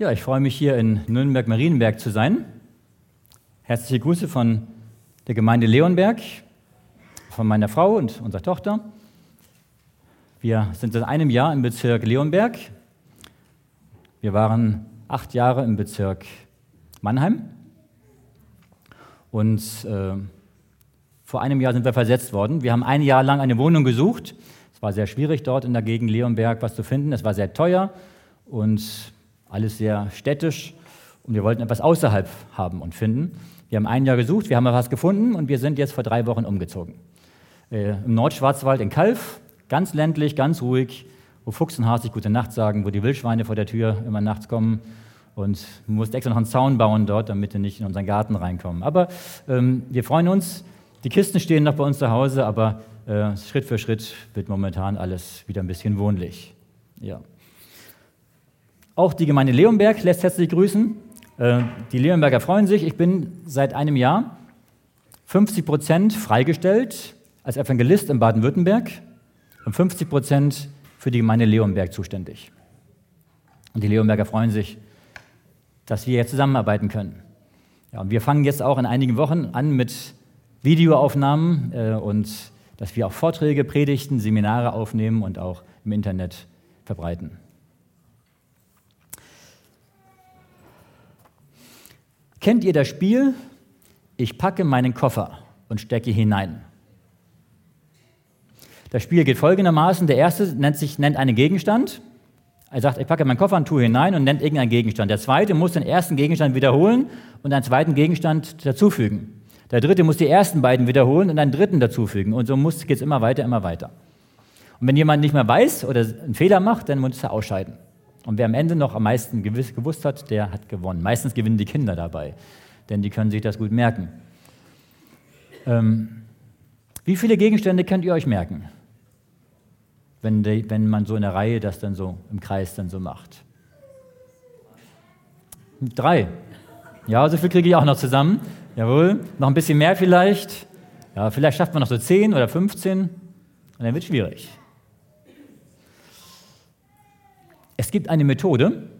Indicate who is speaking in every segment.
Speaker 1: Ja, ich freue mich hier in Nürnberg-Marienberg zu sein. Herzliche Grüße von der Gemeinde Leonberg, von meiner Frau und unserer Tochter. Wir sind seit einem Jahr im Bezirk Leonberg. Wir waren acht Jahre im Bezirk Mannheim. Und äh, vor einem Jahr sind wir versetzt worden. Wir haben ein Jahr lang eine Wohnung gesucht. Es war sehr schwierig, dort in der Gegend Leonberg was zu finden. Es war sehr teuer und alles sehr städtisch und wir wollten etwas außerhalb haben und finden. Wir haben ein Jahr gesucht, wir haben was gefunden und wir sind jetzt vor drei Wochen umgezogen. Äh, Im Nordschwarzwald in Kalf, ganz ländlich, ganz ruhig, wo Fuchs und Hase sich gute Nacht sagen, wo die Wildschweine vor der Tür immer nachts kommen. Und man musste extra noch einen Zaun bauen dort, damit sie nicht in unseren Garten reinkommen. Aber ähm, wir freuen uns. Die Kisten stehen noch bei uns zu Hause, aber äh, Schritt für Schritt wird momentan alles wieder ein bisschen wohnlich. Ja. Auch die Gemeinde Leonberg lässt herzlich grüßen. Äh, die Leonberger freuen sich. Ich bin seit einem Jahr 50 Prozent freigestellt als Evangelist in Baden-Württemberg und 50 Prozent für die Gemeinde Leonberg zuständig. Und die Leonberger freuen sich, dass wir jetzt zusammenarbeiten können. Ja, und wir fangen jetzt auch in einigen Wochen an mit Videoaufnahmen äh, und dass wir auch Vorträge, Predigten, Seminare aufnehmen und auch im Internet verbreiten. Kennt ihr das Spiel? Ich packe meinen Koffer und stecke hinein. Das Spiel geht folgendermaßen: Der erste nennt, sich, nennt einen Gegenstand. Er sagt, ich packe meinen Koffer und tue hinein und nennt irgendeinen Gegenstand. Der zweite muss den ersten Gegenstand wiederholen und einen zweiten Gegenstand dazufügen. Der dritte muss die ersten beiden wiederholen und einen dritten dazufügen. Und so geht es immer weiter, immer weiter. Und wenn jemand nicht mehr weiß oder einen Fehler macht, dann muss er ausscheiden. Und wer am Ende noch am meisten gewusst hat, der hat gewonnen. Meistens gewinnen die Kinder dabei, denn die können sich das gut merken. Ähm, wie viele Gegenstände könnt ihr euch merken, wenn, die, wenn man so in der Reihe das dann so im Kreis dann so macht? Drei. Ja, so viel kriege ich auch noch zusammen. Jawohl. Noch ein bisschen mehr vielleicht. Ja, vielleicht schafft man noch so zehn oder 15. Und dann wird es schwierig. Es gibt eine Methode,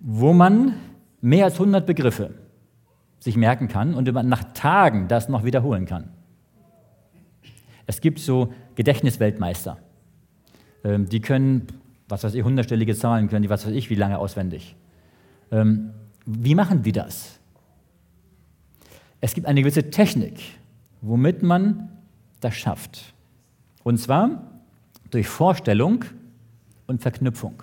Speaker 1: wo man mehr als 100 Begriffe sich merken kann und man nach Tagen das noch wiederholen kann. Es gibt so Gedächtnisweltmeister. Ähm, die können, was weiß ich, hundertstellige Zahlen können, die was weiß ich, wie lange auswendig. Ähm, wie machen die das? Es gibt eine gewisse Technik, womit man das schafft. Und zwar durch Vorstellung und Verknüpfung.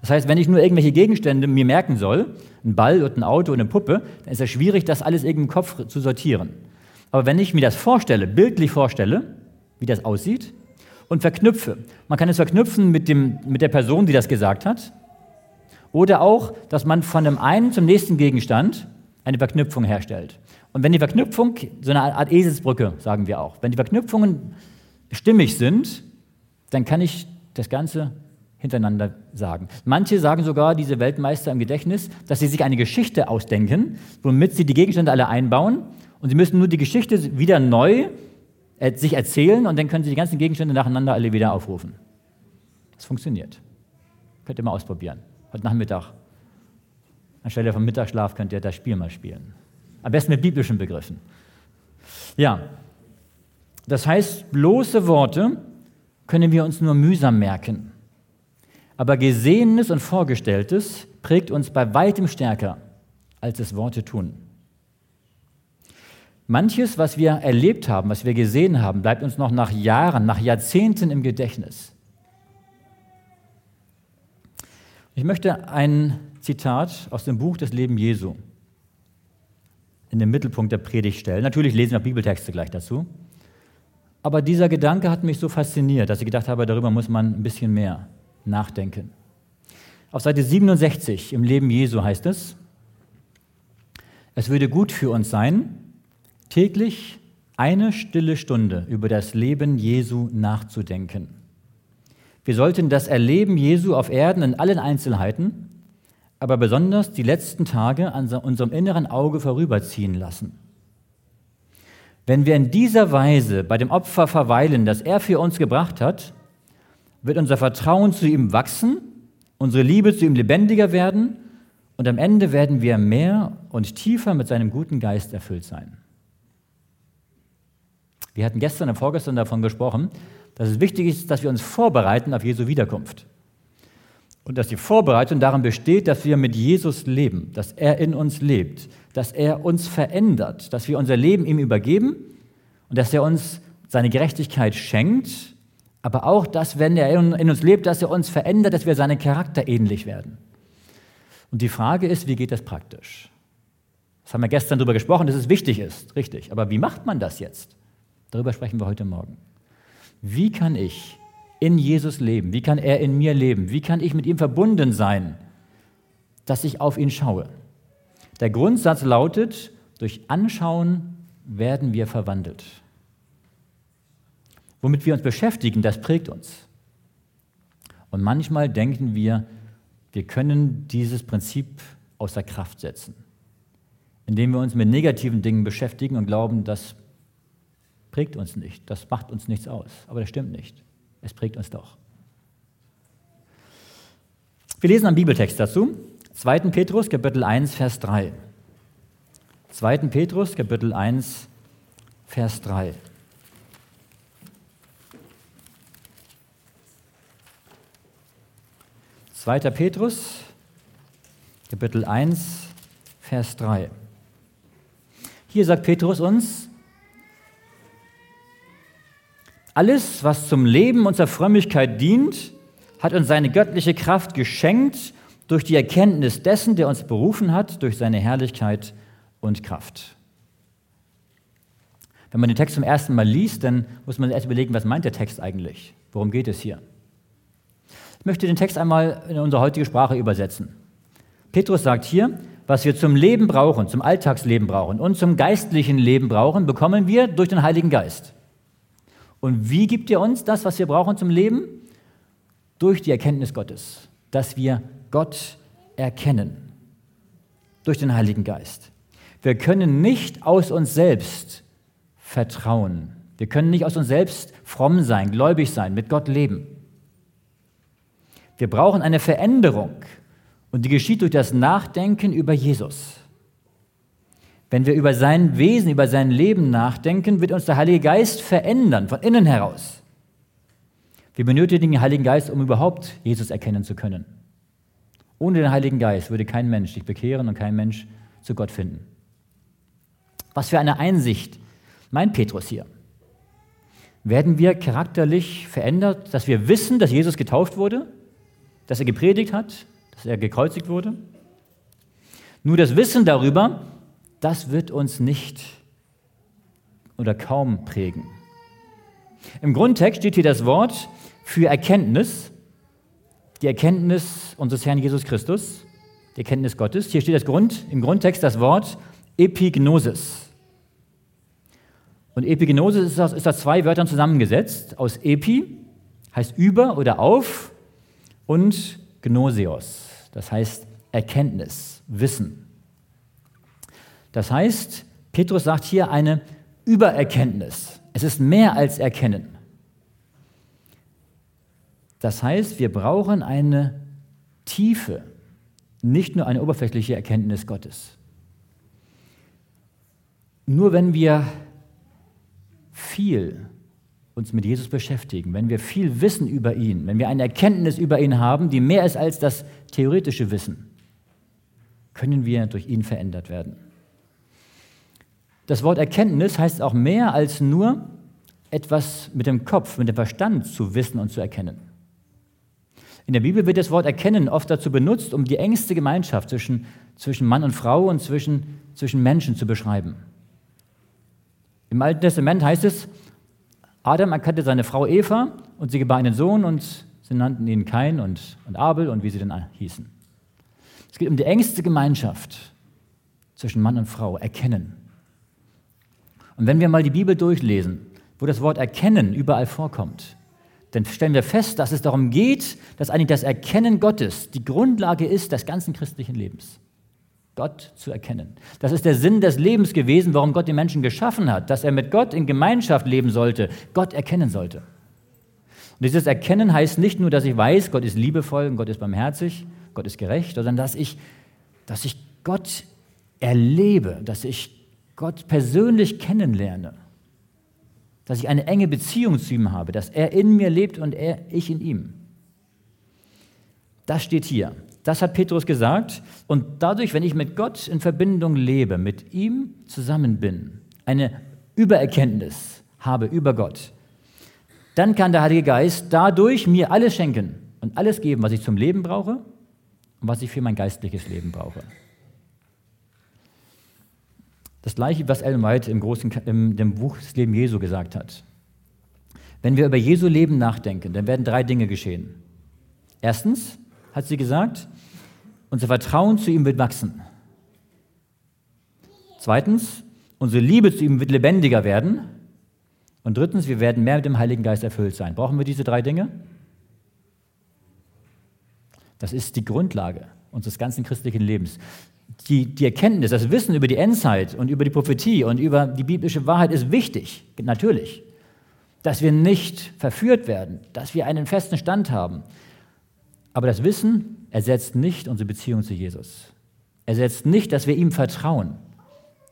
Speaker 1: Das heißt, wenn ich nur irgendwelche Gegenstände mir merken soll, ein Ball und ein Auto und eine Puppe, dann ist es schwierig, das alles irgendwie im Kopf zu sortieren. Aber wenn ich mir das vorstelle, bildlich vorstelle, wie das aussieht, und verknüpfe, man kann es verknüpfen mit, dem, mit der Person, die das gesagt hat, oder auch, dass man von dem einen zum nächsten Gegenstand eine Verknüpfung herstellt. Und wenn die Verknüpfung, so eine Art Eselsbrücke, sagen wir auch, wenn die Verknüpfungen stimmig sind, dann kann ich das Ganze hintereinander sagen. Manche sagen sogar, diese Weltmeister im Gedächtnis, dass sie sich eine Geschichte ausdenken, womit sie die Gegenstände alle einbauen und sie müssen nur die Geschichte wieder neu sich erzählen und dann können sie die ganzen Gegenstände nacheinander alle wieder aufrufen. Das funktioniert. Könnt ihr mal ausprobieren. Heute Nachmittag. Anstelle vom Mittagsschlaf könnt ihr das Spiel mal spielen. Am besten mit biblischen Begriffen. Ja, das heißt, bloße Worte können wir uns nur mühsam merken. Aber Gesehenes und Vorgestelltes prägt uns bei weitem stärker, als es Worte tun. Manches, was wir erlebt haben, was wir gesehen haben, bleibt uns noch nach Jahren, nach Jahrzehnten im Gedächtnis. Ich möchte ein Zitat aus dem Buch des Leben Jesu in den Mittelpunkt der Predigt stellen. Natürlich lesen wir Bibeltexte gleich dazu. Aber dieser Gedanke hat mich so fasziniert, dass ich gedacht habe, darüber muss man ein bisschen mehr nachdenken. Auf Seite 67 im Leben Jesu heißt es, es würde gut für uns sein, täglich eine stille Stunde über das Leben Jesu nachzudenken. Wir sollten das Erleben Jesu auf Erden in allen Einzelheiten, aber besonders die letzten Tage an unserem inneren Auge vorüberziehen lassen. Wenn wir in dieser Weise bei dem Opfer verweilen, das er für uns gebracht hat, wird unser Vertrauen zu ihm wachsen unsere Liebe zu ihm lebendiger werden und am Ende werden wir mehr und tiefer mit seinem guten Geist erfüllt sein. Wir hatten gestern und vorgestern davon gesprochen, dass es wichtig ist, dass wir uns vorbereiten auf Jesu Wiederkunft. Und dass die Vorbereitung darin besteht, dass wir mit Jesus leben, dass er in uns lebt, dass er uns verändert, dass wir unser Leben ihm übergeben und dass er uns seine Gerechtigkeit schenkt, aber auch, dass, wenn er in uns lebt, dass er uns verändert, dass wir seinem Charakter ähnlich werden. Und die Frage ist, wie geht das praktisch? Das haben wir gestern darüber gesprochen, dass es wichtig ist, richtig. Aber wie macht man das jetzt? Darüber sprechen wir heute Morgen. Wie kann ich in Jesus leben? Wie kann er in mir leben? Wie kann ich mit ihm verbunden sein, dass ich auf ihn schaue? Der Grundsatz lautet, durch Anschauen werden wir verwandelt. Womit wir uns beschäftigen, das prägt uns. Und manchmal denken wir, wir können dieses Prinzip außer Kraft setzen, indem wir uns mit negativen Dingen beschäftigen und glauben, das prägt uns nicht, das macht uns nichts aus. Aber das stimmt nicht. Es prägt uns doch. Wir lesen einen Bibeltext dazu. 2. Petrus, Kapitel 1, Vers 3. 2. Petrus, Kapitel 1, Vers 3. Zweiter Petrus, Kapitel 1, Vers 3. Hier sagt Petrus uns, alles, was zum Leben unserer Frömmigkeit dient, hat uns seine göttliche Kraft geschenkt durch die Erkenntnis dessen, der uns berufen hat, durch seine Herrlichkeit und Kraft. Wenn man den Text zum ersten Mal liest, dann muss man erst überlegen, was meint der Text eigentlich? Worum geht es hier? Ich möchte den Text einmal in unsere heutige Sprache übersetzen. Petrus sagt hier, was wir zum Leben brauchen, zum Alltagsleben brauchen und zum geistlichen Leben brauchen, bekommen wir durch den Heiligen Geist. Und wie gibt er uns das, was wir brauchen zum Leben? Durch die Erkenntnis Gottes, dass wir Gott erkennen. Durch den Heiligen Geist. Wir können nicht aus uns selbst vertrauen. Wir können nicht aus uns selbst fromm sein, gläubig sein, mit Gott leben. Wir brauchen eine Veränderung und die geschieht durch das Nachdenken über Jesus. Wenn wir über sein Wesen, über sein Leben nachdenken, wird uns der Heilige Geist verändern, von innen heraus. Wir benötigen den Heiligen Geist, um überhaupt Jesus erkennen zu können. Ohne den Heiligen Geist würde kein Mensch sich bekehren und kein Mensch zu Gott finden. Was für eine Einsicht meint Petrus hier? Werden wir charakterlich verändert, dass wir wissen, dass Jesus getauft wurde, dass er gepredigt hat, dass er gekreuzigt wurde? Nur das Wissen darüber das wird uns nicht oder kaum prägen. Im Grundtext steht hier das Wort für Erkenntnis, die Erkenntnis unseres Herrn Jesus Christus, die Erkenntnis Gottes. Hier steht das Grund, im Grundtext das Wort Epignosis. Und Epignosis ist aus, ist aus zwei Wörtern zusammengesetzt. Aus Epi heißt über oder auf und Gnoseos, das heißt Erkenntnis, Wissen. Das heißt, Petrus sagt hier eine Übererkenntnis. Es ist mehr als Erkennen. Das heißt, wir brauchen eine tiefe, nicht nur eine oberflächliche Erkenntnis Gottes. Nur wenn wir viel uns mit Jesus beschäftigen, wenn wir viel wissen über ihn, wenn wir eine Erkenntnis über ihn haben, die mehr ist als das theoretische Wissen, können wir durch ihn verändert werden. Das Wort Erkenntnis heißt auch mehr als nur etwas mit dem Kopf, mit dem Verstand zu wissen und zu erkennen. In der Bibel wird das Wort Erkennen oft dazu benutzt, um die engste Gemeinschaft zwischen, zwischen Mann und Frau und zwischen, zwischen Menschen zu beschreiben. Im Alten Testament heißt es, Adam erkannte seine Frau Eva und sie gebar einen Sohn und sie nannten ihn Kain und, und Abel und wie sie denn hießen. Es geht um die engste Gemeinschaft zwischen Mann und Frau, Erkennen. Und wenn wir mal die Bibel durchlesen, wo das Wort erkennen überall vorkommt, dann stellen wir fest, dass es darum geht, dass eigentlich das Erkennen Gottes die Grundlage ist des ganzen christlichen Lebens. Gott zu erkennen. Das ist der Sinn des Lebens gewesen, warum Gott den Menschen geschaffen hat, dass er mit Gott in Gemeinschaft leben sollte, Gott erkennen sollte. Und dieses Erkennen heißt nicht nur, dass ich weiß, Gott ist liebevoll und Gott ist barmherzig, Gott ist gerecht, sondern dass ich, dass ich Gott erlebe, dass ich Gott persönlich kennenlerne, dass ich eine enge Beziehung zu ihm habe, dass er in mir lebt und er, ich in ihm. Das steht hier. Das hat Petrus gesagt. Und dadurch, wenn ich mit Gott in Verbindung lebe, mit ihm zusammen bin, eine Übererkenntnis habe über Gott, dann kann der Heilige Geist dadurch mir alles schenken und alles geben, was ich zum Leben brauche und was ich für mein geistliches Leben brauche. Das gleiche, was Ellen White im, großen, im dem Buch Das Leben Jesu gesagt hat. Wenn wir über Jesu Leben nachdenken, dann werden drei Dinge geschehen. Erstens hat sie gesagt, unser Vertrauen zu ihm wird wachsen. Zweitens, unsere Liebe zu ihm wird lebendiger werden. Und drittens, wir werden mehr mit dem Heiligen Geist erfüllt sein. Brauchen wir diese drei Dinge? Das ist die Grundlage unseres ganzen christlichen Lebens. Die, die Erkenntnis, das Wissen über die Endzeit und über die Prophetie und über die biblische Wahrheit ist wichtig, natürlich. Dass wir nicht verführt werden, dass wir einen festen Stand haben. Aber das Wissen ersetzt nicht unsere Beziehung zu Jesus. Ersetzt nicht, dass wir ihm vertrauen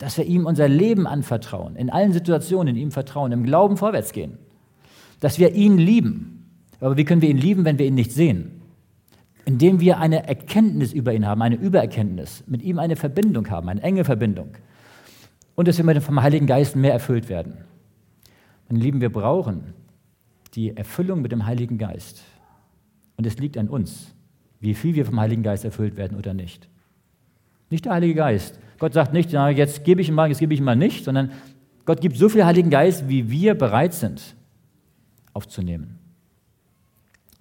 Speaker 1: dass wir ihm unser Leben anvertrauen, in allen Situationen ihm vertrauen, im Glauben vorwärts gehen, dass wir ihn lieben. Aber wie können wir ihn lieben, wenn wir ihn nicht sehen? Indem wir eine Erkenntnis über ihn haben, eine Übererkenntnis, mit ihm eine Verbindung haben, eine enge Verbindung. Und dass wir vom Heiligen Geist mehr erfüllt werden. Meine Lieben, wir brauchen die Erfüllung mit dem Heiligen Geist. Und es liegt an uns, wie viel wir vom Heiligen Geist erfüllt werden oder nicht. Nicht der Heilige Geist Gott sagt nicht, na, jetzt gebe ich ihm mal, jetzt gebe ich ihm mal nicht, sondern Gott gibt so viel Heiligen Geist, wie wir bereit sind aufzunehmen.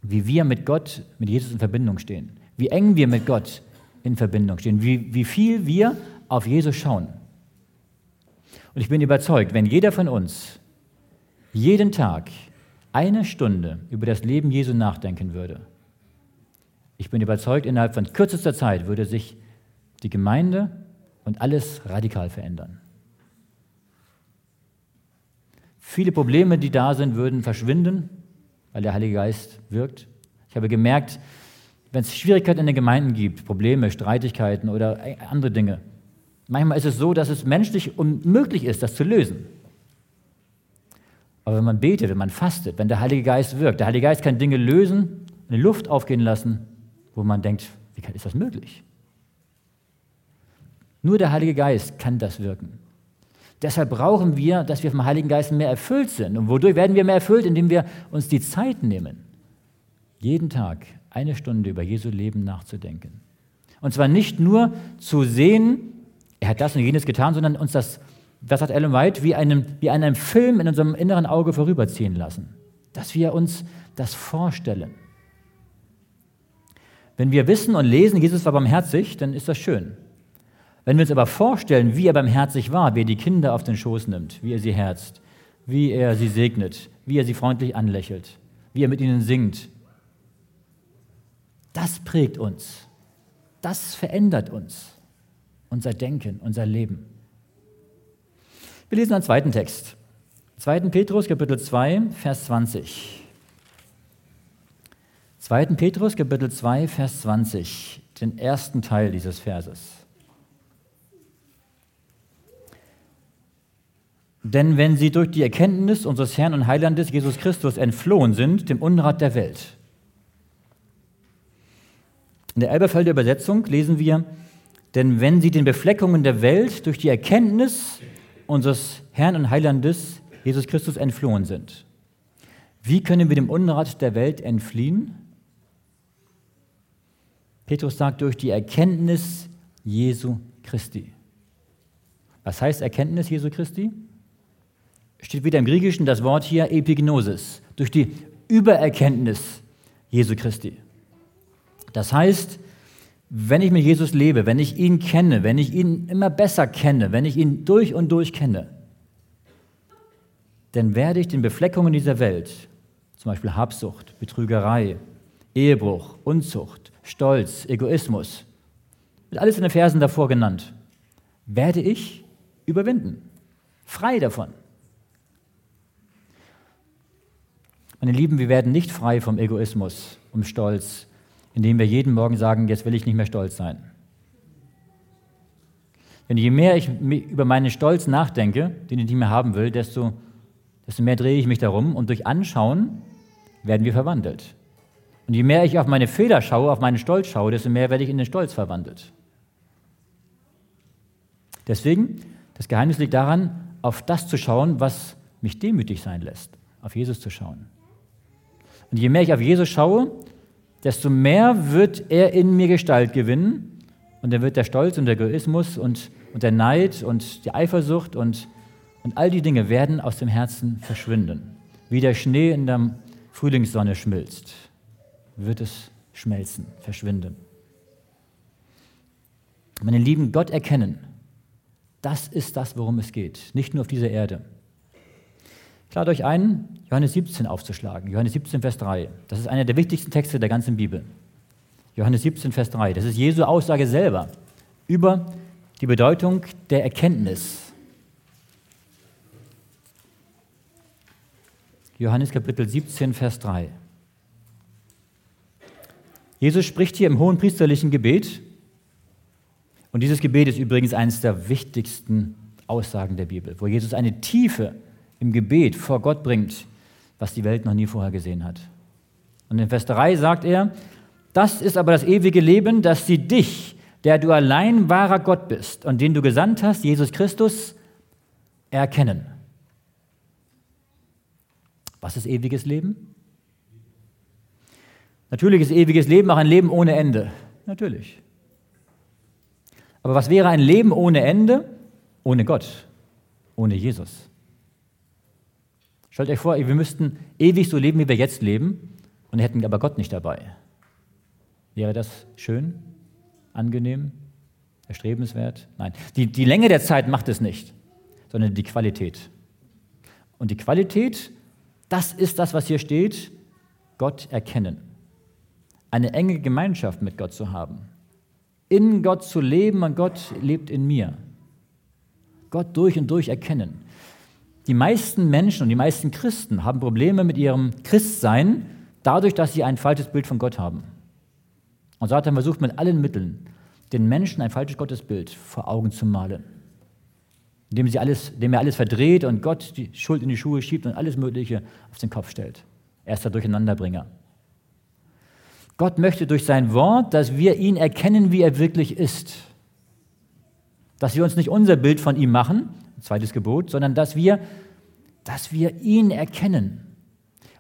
Speaker 1: Wie wir mit Gott, mit Jesus in Verbindung stehen. Wie eng wir mit Gott in Verbindung stehen. Wie, wie viel wir auf Jesus schauen. Und ich bin überzeugt, wenn jeder von uns jeden Tag eine Stunde über das Leben Jesu nachdenken würde, ich bin überzeugt, innerhalb von kürzester Zeit würde sich die Gemeinde und alles radikal verändern. Viele Probleme, die da sind, würden verschwinden, weil der Heilige Geist wirkt. Ich habe gemerkt, wenn es Schwierigkeiten in den Gemeinden gibt, Probleme, Streitigkeiten oder andere Dinge, manchmal ist es so, dass es menschlich unmöglich ist, das zu lösen. Aber wenn man betet, wenn man fastet, wenn der Heilige Geist wirkt, der Heilige Geist kann Dinge lösen, in die Luft aufgehen lassen, wo man denkt, wie ist das möglich? Nur der Heilige Geist kann das wirken. Deshalb brauchen wir, dass wir vom Heiligen Geist mehr erfüllt sind. Und wodurch werden wir mehr erfüllt? Indem wir uns die Zeit nehmen, jeden Tag eine Stunde über Jesu Leben nachzudenken. Und zwar nicht nur zu sehen, er hat das und jenes getan, sondern uns das, was sagt Ellen White, wie, einem, wie einem Film in unserem inneren Auge vorüberziehen lassen. Dass wir uns das vorstellen. Wenn wir wissen und lesen, Jesus war barmherzig, dann ist das schön. Wenn wir uns aber vorstellen, wie er barmherzig war, wie er die Kinder auf den Schoß nimmt, wie er sie herzt, wie er sie segnet, wie er sie freundlich anlächelt, wie er mit ihnen singt, das prägt uns. Das verändert uns, unser Denken, unser Leben. Wir lesen einen zweiten Text. 2. Petrus, Kapitel 2, Vers 20. 2. Petrus, Kapitel 2, Vers 20, den ersten Teil dieses Verses. Denn wenn sie durch die Erkenntnis unseres Herrn und Heilandes Jesus Christus entflohen sind, dem Unrat der Welt. In der Elberfelder Übersetzung lesen wir, denn wenn sie den Befleckungen der Welt durch die Erkenntnis unseres Herrn und Heilandes Jesus Christus entflohen sind. Wie können wir dem Unrat der Welt entfliehen? Petrus sagt durch die Erkenntnis Jesu Christi. Was heißt Erkenntnis Jesu Christi? Steht wieder im Griechischen das Wort hier Epignosis, durch die Übererkenntnis Jesu Christi. Das heißt, wenn ich mit Jesus lebe, wenn ich ihn kenne, wenn ich ihn immer besser kenne, wenn ich ihn durch und durch kenne, dann werde ich den Befleckungen dieser Welt, zum Beispiel Habsucht, Betrügerei, Ehebruch, Unzucht, Stolz, Egoismus, wird alles in den Versen davor genannt, werde ich überwinden, frei davon. Meine Lieben, wir werden nicht frei vom Egoismus, um Stolz, indem wir jeden Morgen sagen, jetzt will ich nicht mehr stolz sein. Denn je mehr ich über meinen Stolz nachdenke, den ich nicht mehr haben will, desto, desto mehr drehe ich mich darum und durch Anschauen werden wir verwandelt. Und je mehr ich auf meine Fehler schaue, auf meinen Stolz schaue, desto mehr werde ich in den Stolz verwandelt. Deswegen, das Geheimnis liegt daran, auf das zu schauen, was mich demütig sein lässt, auf Jesus zu schauen. Und je mehr ich auf Jesus schaue, desto mehr wird er in mir Gestalt gewinnen und dann wird der Stolz und der Egoismus und, und der Neid und die Eifersucht und, und all die Dinge werden aus dem Herzen verschwinden. Wie der Schnee in der Frühlingssonne schmilzt, wird es schmelzen, verschwinden. Meine Lieben, Gott erkennen, das ist das, worum es geht, nicht nur auf dieser Erde. Ich lade euch ein, Johannes 17 aufzuschlagen. Johannes 17, Vers 3. Das ist einer der wichtigsten Texte der ganzen Bibel. Johannes 17, Vers 3. Das ist Jesu Aussage selber über die Bedeutung der Erkenntnis. Johannes Kapitel 17, Vers 3. Jesus spricht hier im hohen priesterlichen Gebet. Und dieses Gebet ist übrigens eines der wichtigsten Aussagen der Bibel, wo Jesus eine Tiefe im Gebet vor Gott bringt, was die Welt noch nie vorher gesehen hat. Und in Vers 3 sagt er, das ist aber das ewige Leben, dass sie dich, der du allein wahrer Gott bist und den du gesandt hast, Jesus Christus, erkennen. Was ist ewiges Leben? Natürlich ist ewiges Leben auch ein Leben ohne Ende. Natürlich. Aber was wäre ein Leben ohne Ende? Ohne Gott, ohne Jesus. Stellt euch vor, wir müssten ewig so leben, wie wir jetzt leben, und hätten aber Gott nicht dabei. Wäre das schön, angenehm, erstrebenswert? Nein, die, die Länge der Zeit macht es nicht, sondern die Qualität. Und die Qualität, das ist das, was hier steht, Gott erkennen. Eine enge Gemeinschaft mit Gott zu haben in Gott zu leben und Gott lebt in mir. Gott durch und durch erkennen. Die meisten Menschen und die meisten Christen haben Probleme mit ihrem Christsein dadurch, dass sie ein falsches Bild von Gott haben. Und Satan versucht mit allen Mitteln, den Menschen ein falsches Gottesbild vor Augen zu malen. Indem, sie alles, indem er alles verdreht und Gott die Schuld in die Schuhe schiebt und alles Mögliche auf den Kopf stellt. Er ist der Durcheinanderbringer. Gott möchte durch sein Wort, dass wir ihn erkennen, wie er wirklich ist. Dass wir uns nicht unser Bild von ihm machen, zweites Gebot, sondern dass wir, dass wir ihn erkennen.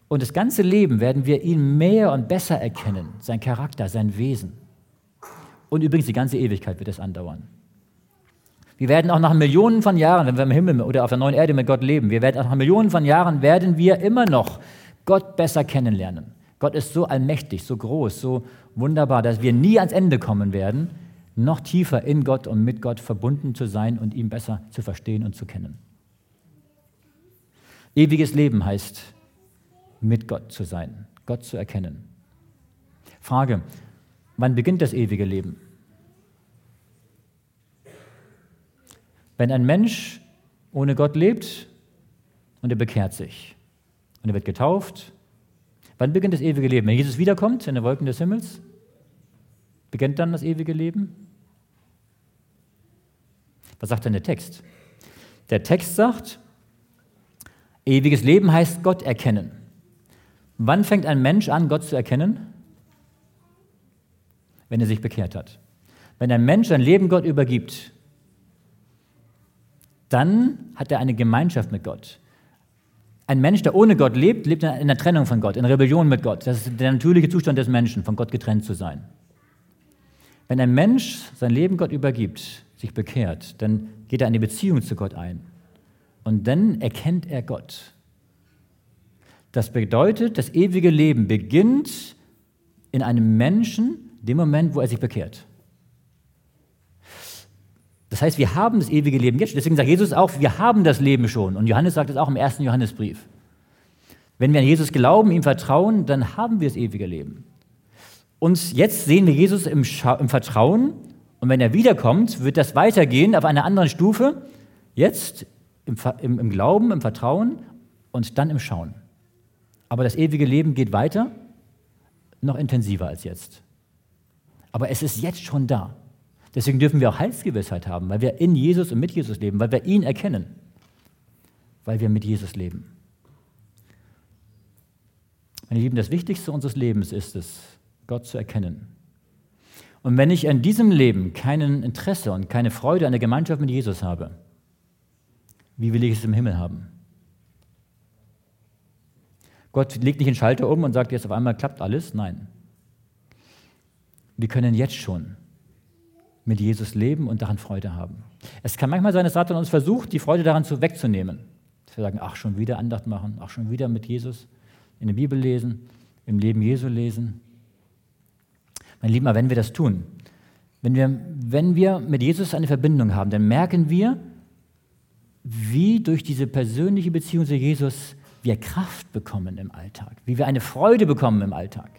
Speaker 1: Und das ganze Leben werden wir ihn mehr und besser erkennen, sein Charakter, sein Wesen. Und übrigens die ganze Ewigkeit wird es andauern. Wir werden auch nach Millionen von Jahren, wenn wir im Himmel oder auf der neuen Erde mit Gott leben, wir werden auch nach Millionen von Jahren werden wir immer noch Gott besser kennenlernen. Gott ist so allmächtig, so groß, so wunderbar, dass wir nie ans Ende kommen werden, noch tiefer in Gott und mit Gott verbunden zu sein und ihn besser zu verstehen und zu kennen. Ewiges Leben heißt, mit Gott zu sein, Gott zu erkennen. Frage, wann beginnt das ewige Leben? Wenn ein Mensch ohne Gott lebt und er bekehrt sich und er wird getauft Wann beginnt das ewige Leben? Wenn Jesus wiederkommt in den Wolken des Himmels? Beginnt dann das ewige Leben? Was sagt denn der Text? Der Text sagt, ewiges Leben heißt Gott erkennen. Wann fängt ein Mensch an, Gott zu erkennen? Wenn er sich bekehrt hat. Wenn ein Mensch sein Leben Gott übergibt, dann hat er eine Gemeinschaft mit Gott. Ein Mensch, der ohne Gott lebt, lebt in der Trennung von Gott, in Rebellion mit Gott. Das ist der natürliche Zustand des Menschen, von Gott getrennt zu sein. Wenn ein Mensch sein Leben Gott übergibt, sich bekehrt, dann geht er in die Beziehung zu Gott ein. Und dann erkennt er Gott. Das bedeutet, das ewige Leben beginnt in einem Menschen, dem Moment, wo er sich bekehrt. Das heißt, wir haben das ewige Leben jetzt. Deswegen sagt Jesus auch, wir haben das Leben schon. Und Johannes sagt es auch im ersten Johannesbrief. Wenn wir an Jesus glauben, ihm vertrauen, dann haben wir das ewige Leben. Und jetzt sehen wir Jesus im, im Vertrauen. Und wenn er wiederkommt, wird das weitergehen auf einer anderen Stufe. Jetzt im, im, im Glauben, im Vertrauen und dann im Schauen. Aber das ewige Leben geht weiter, noch intensiver als jetzt. Aber es ist jetzt schon da. Deswegen dürfen wir auch Heilsgewissheit haben, weil wir in Jesus und mit Jesus leben, weil wir ihn erkennen, weil wir mit Jesus leben. Meine Lieben, das Wichtigste unseres Lebens ist es, Gott zu erkennen. Und wenn ich in diesem Leben kein Interesse und keine Freude an der Gemeinschaft mit Jesus habe, wie will ich es im Himmel haben? Gott legt nicht den Schalter um und sagt, jetzt auf einmal klappt alles. Nein. Wir können jetzt schon mit Jesus leben und daran Freude haben. Es kann manchmal sein, dass Satan uns versucht, die Freude daran zu wegzunehmen. Dass wir sagen, ach, schon wieder Andacht machen, ach, schon wieder mit Jesus in der Bibel lesen, im Leben Jesu lesen. Mein Lieber, wenn wir das tun, wenn wir, wenn wir mit Jesus eine Verbindung haben, dann merken wir, wie durch diese persönliche Beziehung zu Jesus wir Kraft bekommen im Alltag, wie wir eine Freude bekommen im Alltag,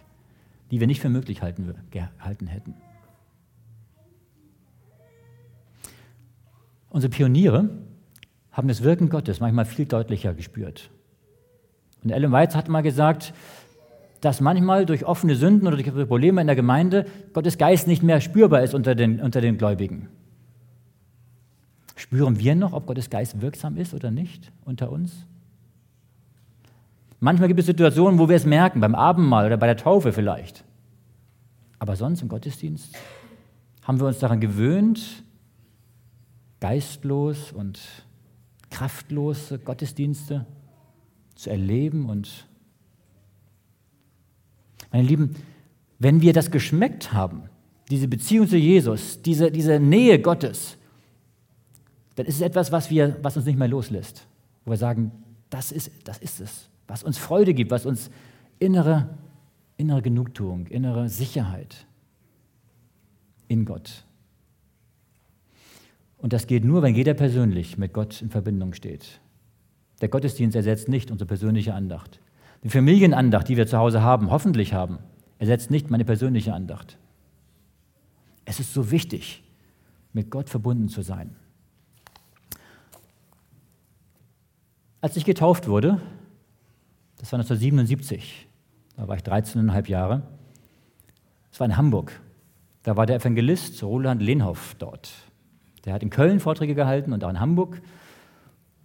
Speaker 1: die wir nicht für möglich halten, gehalten hätten. Unsere Pioniere haben das Wirken Gottes manchmal viel deutlicher gespürt. Und Ellen White hat mal gesagt, dass manchmal durch offene Sünden oder durch Probleme in der Gemeinde Gottes Geist nicht mehr spürbar ist unter den, unter den Gläubigen. Spüren wir noch, ob Gottes Geist wirksam ist oder nicht unter uns? Manchmal gibt es Situationen, wo wir es merken, beim Abendmahl oder bei der Taufe vielleicht. Aber sonst im Gottesdienst haben wir uns daran gewöhnt, geistlos und kraftlose Gottesdienste zu erleben und meine Lieben, wenn wir das geschmeckt haben, diese Beziehung zu Jesus, diese, diese Nähe Gottes, dann ist es etwas, was, wir, was uns nicht mehr loslässt. Wo wir sagen, das ist, das ist es, was uns Freude gibt, was uns innere, innere Genugtuung, innere Sicherheit in Gott. Und das geht nur, wenn jeder persönlich mit Gott in Verbindung steht. Der Gottesdienst ersetzt nicht unsere persönliche Andacht. Die Familienandacht, die wir zu Hause haben, hoffentlich haben, ersetzt nicht meine persönliche Andacht. Es ist so wichtig, mit Gott verbunden zu sein. Als ich getauft wurde, das war 1977, da war ich 13,5 Jahre, das war in Hamburg. Da war der Evangelist Roland Lehnhoff dort. Der hat in Köln Vorträge gehalten und auch in Hamburg.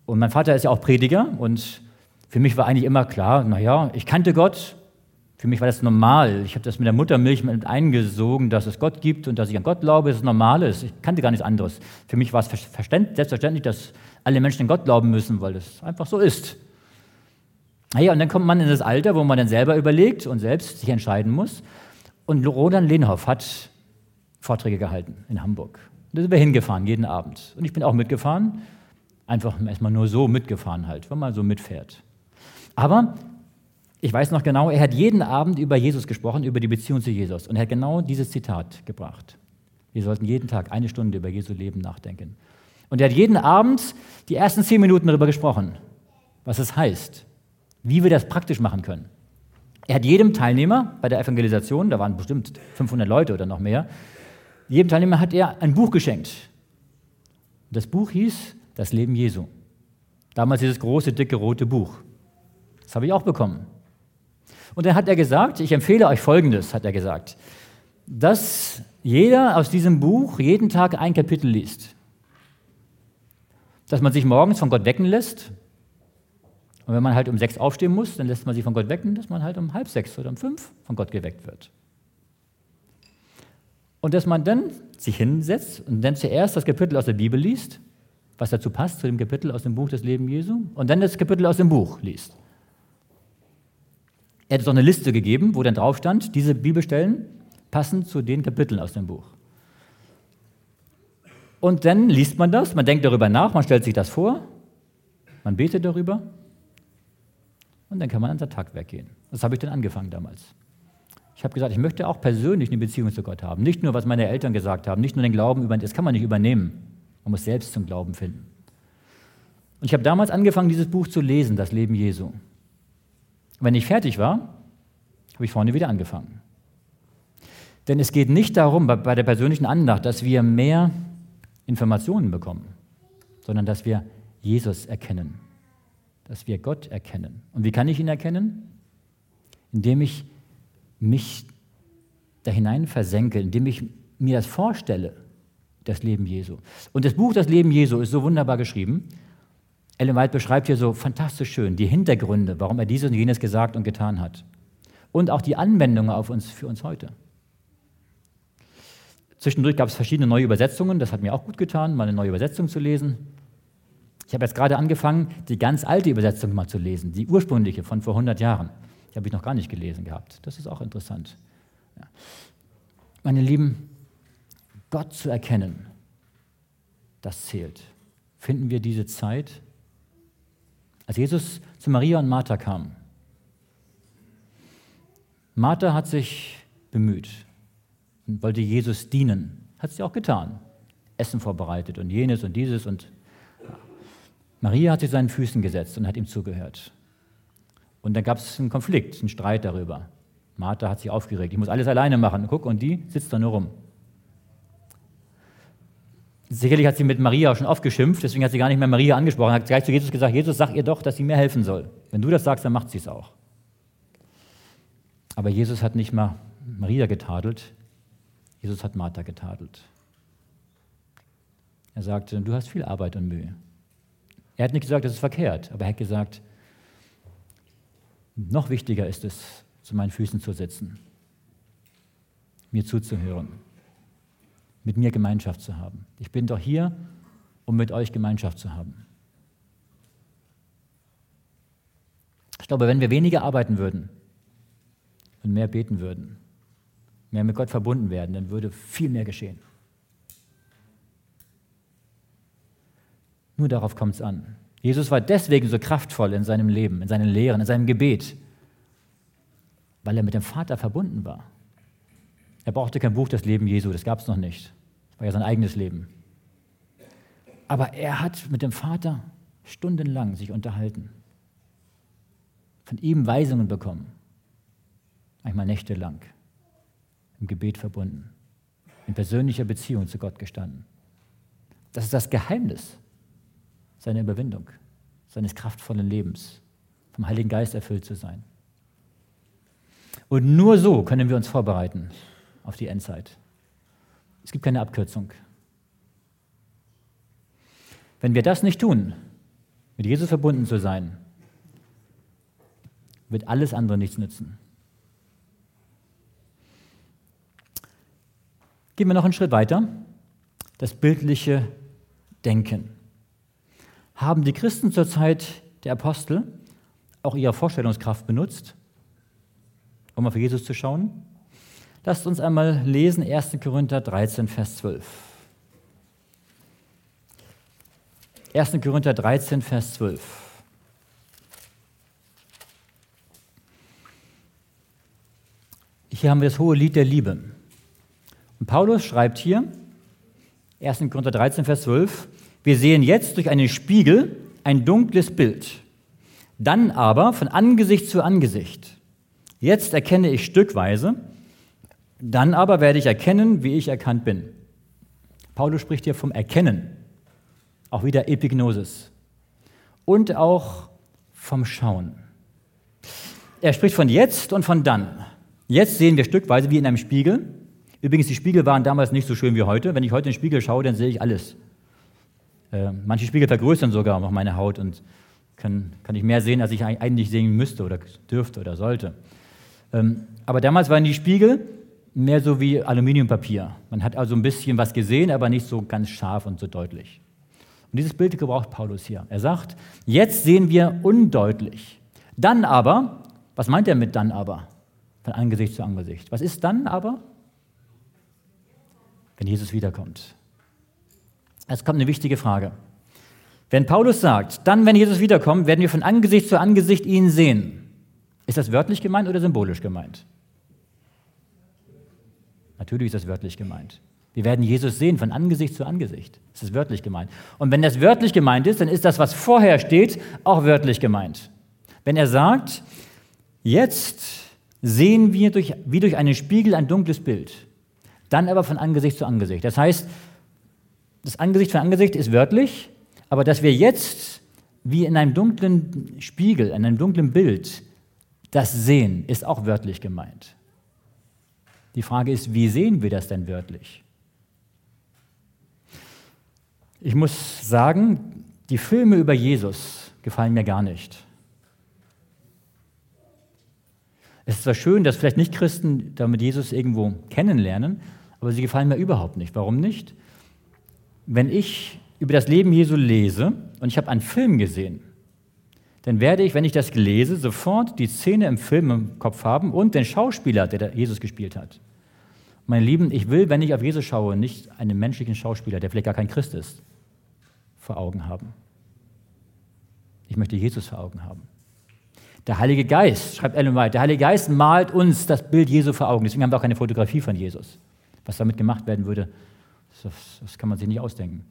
Speaker 1: Und mein Vater ist ja auch Prediger und für mich war eigentlich immer klar, naja, ich kannte Gott, für mich war das normal. Ich habe das mit der Muttermilch mit eingesogen, dass es Gott gibt und dass ich an Gott glaube, dass es normal ist. Ich kannte gar nichts anderes. Für mich war es selbstverständlich, dass alle Menschen an Gott glauben müssen, weil das einfach so ist. Naja, und dann kommt man in das Alter, wo man dann selber überlegt und selbst sich entscheiden muss. Und Roland Lehnhoff hat Vorträge gehalten in Hamburg. Da sind wir hingefahren, jeden Abend. Und ich bin auch mitgefahren. Einfach erstmal nur so mitgefahren halt, wenn man so mitfährt. Aber ich weiß noch genau, er hat jeden Abend über Jesus gesprochen, über die Beziehung zu Jesus. Und er hat genau dieses Zitat gebracht. Wir sollten jeden Tag eine Stunde über Jesu Leben nachdenken. Und er hat jeden Abend die ersten zehn Minuten darüber gesprochen, was es heißt, wie wir das praktisch machen können. Er hat jedem Teilnehmer bei der Evangelisation, da waren bestimmt 500 Leute oder noch mehr, jedem Teilnehmer hat er ein Buch geschenkt. Das Buch hieß Das Leben Jesu. Damals dieses große, dicke, rote Buch. Das habe ich auch bekommen. Und dann hat er gesagt, ich empfehle euch Folgendes, hat er gesagt, dass jeder aus diesem Buch jeden Tag ein Kapitel liest. Dass man sich morgens von Gott wecken lässt. Und wenn man halt um sechs aufstehen muss, dann lässt man sich von Gott wecken, dass man halt um halb sechs oder um fünf von Gott geweckt wird. Und dass man dann sich hinsetzt und dann zuerst das Kapitel aus der Bibel liest, was dazu passt, zu dem Kapitel aus dem Buch des Lebens Jesu, und dann das Kapitel aus dem Buch liest. Er hat auch eine Liste gegeben, wo dann drauf stand, diese Bibelstellen passen zu den Kapiteln aus dem Buch. Und dann liest man das, man denkt darüber nach, man stellt sich das vor, man betet darüber und dann kann man an sein Tagwerk gehen. Das habe ich dann angefangen damals. Ich habe gesagt, ich möchte auch persönlich eine Beziehung zu Gott haben. Nicht nur, was meine Eltern gesagt haben, nicht nur den Glauben übernehmen. Das kann man nicht übernehmen. Man muss selbst zum Glauben finden. Und ich habe damals angefangen, dieses Buch zu lesen, das Leben Jesu. Wenn ich fertig war, habe ich vorne wieder angefangen. Denn es geht nicht darum, bei der persönlichen Andacht, dass wir mehr Informationen bekommen, sondern dass wir Jesus erkennen, dass wir Gott erkennen. Und wie kann ich ihn erkennen? indem ich mich da hinein versenke, indem ich mir das vorstelle, das Leben Jesu. Und das Buch Das Leben Jesu ist so wunderbar geschrieben. Ellen White beschreibt hier so fantastisch schön die Hintergründe, warum er dieses und jenes gesagt und getan hat. Und auch die Anwendungen auf uns, für uns heute. Zwischendurch gab es verschiedene neue Übersetzungen, das hat mir auch gut getan, mal eine neue Übersetzung zu lesen. Ich habe jetzt gerade angefangen, die ganz alte Übersetzung mal zu lesen, die ursprüngliche von vor 100 Jahren. Die habe ich noch gar nicht gelesen gehabt. Das ist auch interessant. Ja. Meine Lieben, Gott zu erkennen, das zählt. Finden wir diese Zeit? Als Jesus zu Maria und Martha kam, Martha hat sich bemüht und wollte Jesus dienen. Hat sie auch getan. Essen vorbereitet und jenes und dieses und Maria hat sich seinen Füßen gesetzt und hat ihm zugehört. Und dann gab es einen Konflikt, einen Streit darüber. Martha hat sich aufgeregt. Ich muss alles alleine machen. Guck, und die sitzt da nur rum. Sicherlich hat sie mit Maria auch schon oft geschimpft, deswegen hat sie gar nicht mehr Maria angesprochen. Hat gleich zu Jesus gesagt: Jesus, sag ihr doch, dass sie mir helfen soll. Wenn du das sagst, dann macht sie es auch. Aber Jesus hat nicht mal Maria getadelt, Jesus hat Martha getadelt. Er sagte: Du hast viel Arbeit und Mühe. Er hat nicht gesagt, das ist verkehrt, aber er hat gesagt, noch wichtiger ist es, zu meinen Füßen zu sitzen, mir zuzuhören, mit mir Gemeinschaft zu haben. Ich bin doch hier, um mit euch Gemeinschaft zu haben. Ich glaube, wenn wir weniger arbeiten würden und mehr beten würden, mehr mit Gott verbunden werden, dann würde viel mehr geschehen. Nur darauf kommt es an. Jesus war deswegen so kraftvoll in seinem Leben, in seinen Lehren, in seinem Gebet, weil er mit dem Vater verbunden war. Er brauchte kein Buch, das Leben Jesu, das gab es noch nicht. War ja sein eigenes Leben. Aber er hat mit dem Vater stundenlang sich unterhalten, von ihm Weisungen bekommen, manchmal nächtelang, im Gebet verbunden, in persönlicher Beziehung zu Gott gestanden. Das ist das Geheimnis seine Überwindung, seines kraftvollen Lebens, vom Heiligen Geist erfüllt zu sein. Und nur so können wir uns vorbereiten auf die Endzeit. Es gibt keine Abkürzung. Wenn wir das nicht tun, mit Jesus verbunden zu sein, wird alles andere nichts nützen. Gehen wir noch einen Schritt weiter. Das bildliche Denken haben die Christen zur Zeit der Apostel auch ihre Vorstellungskraft benutzt, um auf Jesus zu schauen? Lasst uns einmal lesen 1. Korinther 13, Vers 12. 1. Korinther 13, Vers 12. Hier haben wir das hohe Lied der Liebe. Und Paulus schreibt hier, 1. Korinther 13, Vers 12, wir sehen jetzt durch einen Spiegel ein dunkles Bild, dann aber von Angesicht zu Angesicht. Jetzt erkenne ich stückweise, dann aber werde ich erkennen, wie ich erkannt bin. Paulus spricht hier vom Erkennen, auch wieder Epignosis und auch vom Schauen. Er spricht von jetzt und von dann. Jetzt sehen wir stückweise wie in einem Spiegel. Übrigens, die Spiegel waren damals nicht so schön wie heute. Wenn ich heute in den Spiegel schaue, dann sehe ich alles. Äh, manche Spiegel vergrößern sogar noch meine Haut und kann, kann ich mehr sehen, als ich eigentlich sehen müsste oder dürfte oder sollte. Ähm, aber damals waren die Spiegel mehr so wie Aluminiumpapier. Man hat also ein bisschen was gesehen, aber nicht so ganz scharf und so deutlich. Und dieses Bild gebraucht Paulus hier. Er sagt, jetzt sehen wir undeutlich. Dann aber, was meint er mit dann aber? Von Angesicht zu Angesicht. Was ist dann aber? Wenn Jesus wiederkommt. Es kommt eine wichtige Frage. Wenn Paulus sagt, dann, wenn Jesus wiederkommt, werden wir von Angesicht zu Angesicht ihn sehen. Ist das wörtlich gemeint oder symbolisch gemeint? Natürlich ist das wörtlich gemeint. Wir werden Jesus sehen von Angesicht zu Angesicht. Das ist wörtlich gemeint. Und wenn das wörtlich gemeint ist, dann ist das, was vorher steht, auch wörtlich gemeint. Wenn er sagt, jetzt sehen wir durch, wie durch einen Spiegel ein dunkles Bild, dann aber von Angesicht zu Angesicht. Das heißt, das Angesicht für Angesicht ist wörtlich, aber dass wir jetzt wie in einem dunklen Spiegel, in einem dunklen Bild Das Sehen ist auch wörtlich gemeint. Die Frage ist, wie sehen wir das denn wörtlich? Ich muss sagen, die Filme über Jesus gefallen mir gar nicht. Es ist zwar schön, dass vielleicht nicht Christen damit Jesus irgendwo kennenlernen, aber sie gefallen mir überhaupt nicht. Warum nicht? Wenn ich über das Leben Jesu lese und ich habe einen Film gesehen, dann werde ich, wenn ich das lese, sofort die Szene im Film im Kopf haben und den Schauspieler, der Jesus gespielt hat. Meine Lieben, ich will, wenn ich auf Jesus schaue, nicht einen menschlichen Schauspieler, der vielleicht gar kein Christ ist, vor Augen haben. Ich möchte Jesus vor Augen haben. Der Heilige Geist, schreibt Ellen White, der Heilige Geist malt uns das Bild Jesu vor Augen. Deswegen haben wir auch keine Fotografie von Jesus. Was damit gemacht werden würde, das, das kann man sich nicht ausdenken.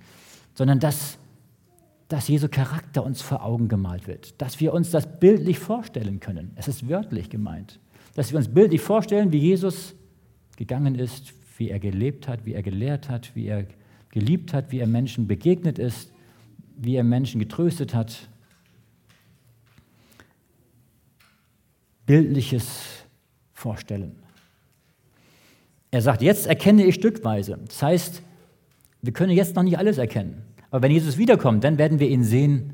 Speaker 1: Sondern dass, dass Jesu Charakter uns vor Augen gemalt wird. Dass wir uns das bildlich vorstellen können. Es ist wörtlich gemeint. Dass wir uns bildlich vorstellen, wie Jesus gegangen ist, wie er gelebt hat, wie er gelehrt hat, wie er geliebt hat, wie er Menschen begegnet ist, wie er Menschen getröstet hat. Bildliches Vorstellen. Er sagt, jetzt erkenne ich stückweise. Das heißt, wir können jetzt noch nicht alles erkennen. Aber wenn Jesus wiederkommt, dann werden wir ihn sehen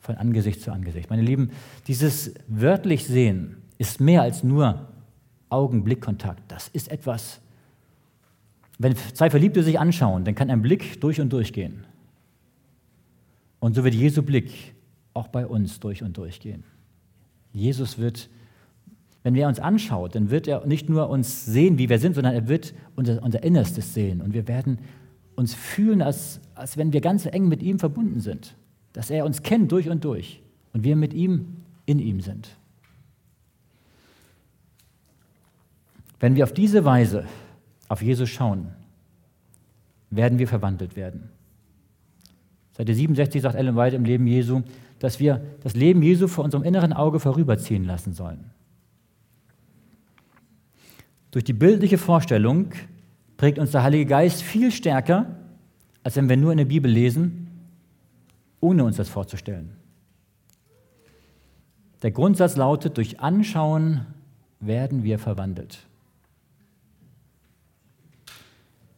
Speaker 1: von Angesicht zu Angesicht. Meine Lieben, dieses wörtlich Sehen ist mehr als nur Augenblickkontakt. Das ist etwas, wenn zwei Verliebte sich anschauen, dann kann ein Blick durch und durch gehen. Und so wird Jesu Blick auch bei uns durch und durch gehen. Jesus wird, wenn er uns anschaut, dann wird er nicht nur uns sehen, wie wir sind, sondern er wird unser, unser Innerstes sehen. Und wir werden uns fühlen, als, als wenn wir ganz eng mit ihm verbunden sind. Dass er uns kennt durch und durch und wir mit ihm in ihm sind. Wenn wir auf diese Weise auf Jesus schauen, werden wir verwandelt werden. Seite 67 sagt Ellen White im Leben Jesu, dass wir das Leben Jesu vor unserem inneren Auge vorüberziehen lassen sollen. Durch die bildliche Vorstellung prägt uns der Heilige Geist viel stärker, als wenn wir nur in der Bibel lesen, ohne uns das vorzustellen. Der Grundsatz lautet, durch Anschauen werden wir verwandelt.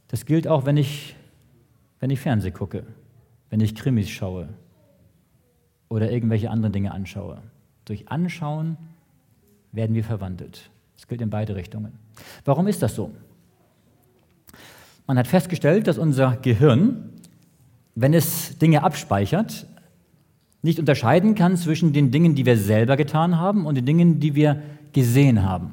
Speaker 1: Das gilt auch, wenn ich, wenn ich Fernseh gucke, wenn ich Krimis schaue oder irgendwelche anderen Dinge anschaue. Durch Anschauen werden wir verwandelt. Das gilt in beide Richtungen. Warum ist das so? Man hat festgestellt, dass unser Gehirn, wenn es Dinge abspeichert, nicht unterscheiden kann zwischen den Dingen, die wir selber getan haben und den Dingen, die wir gesehen haben.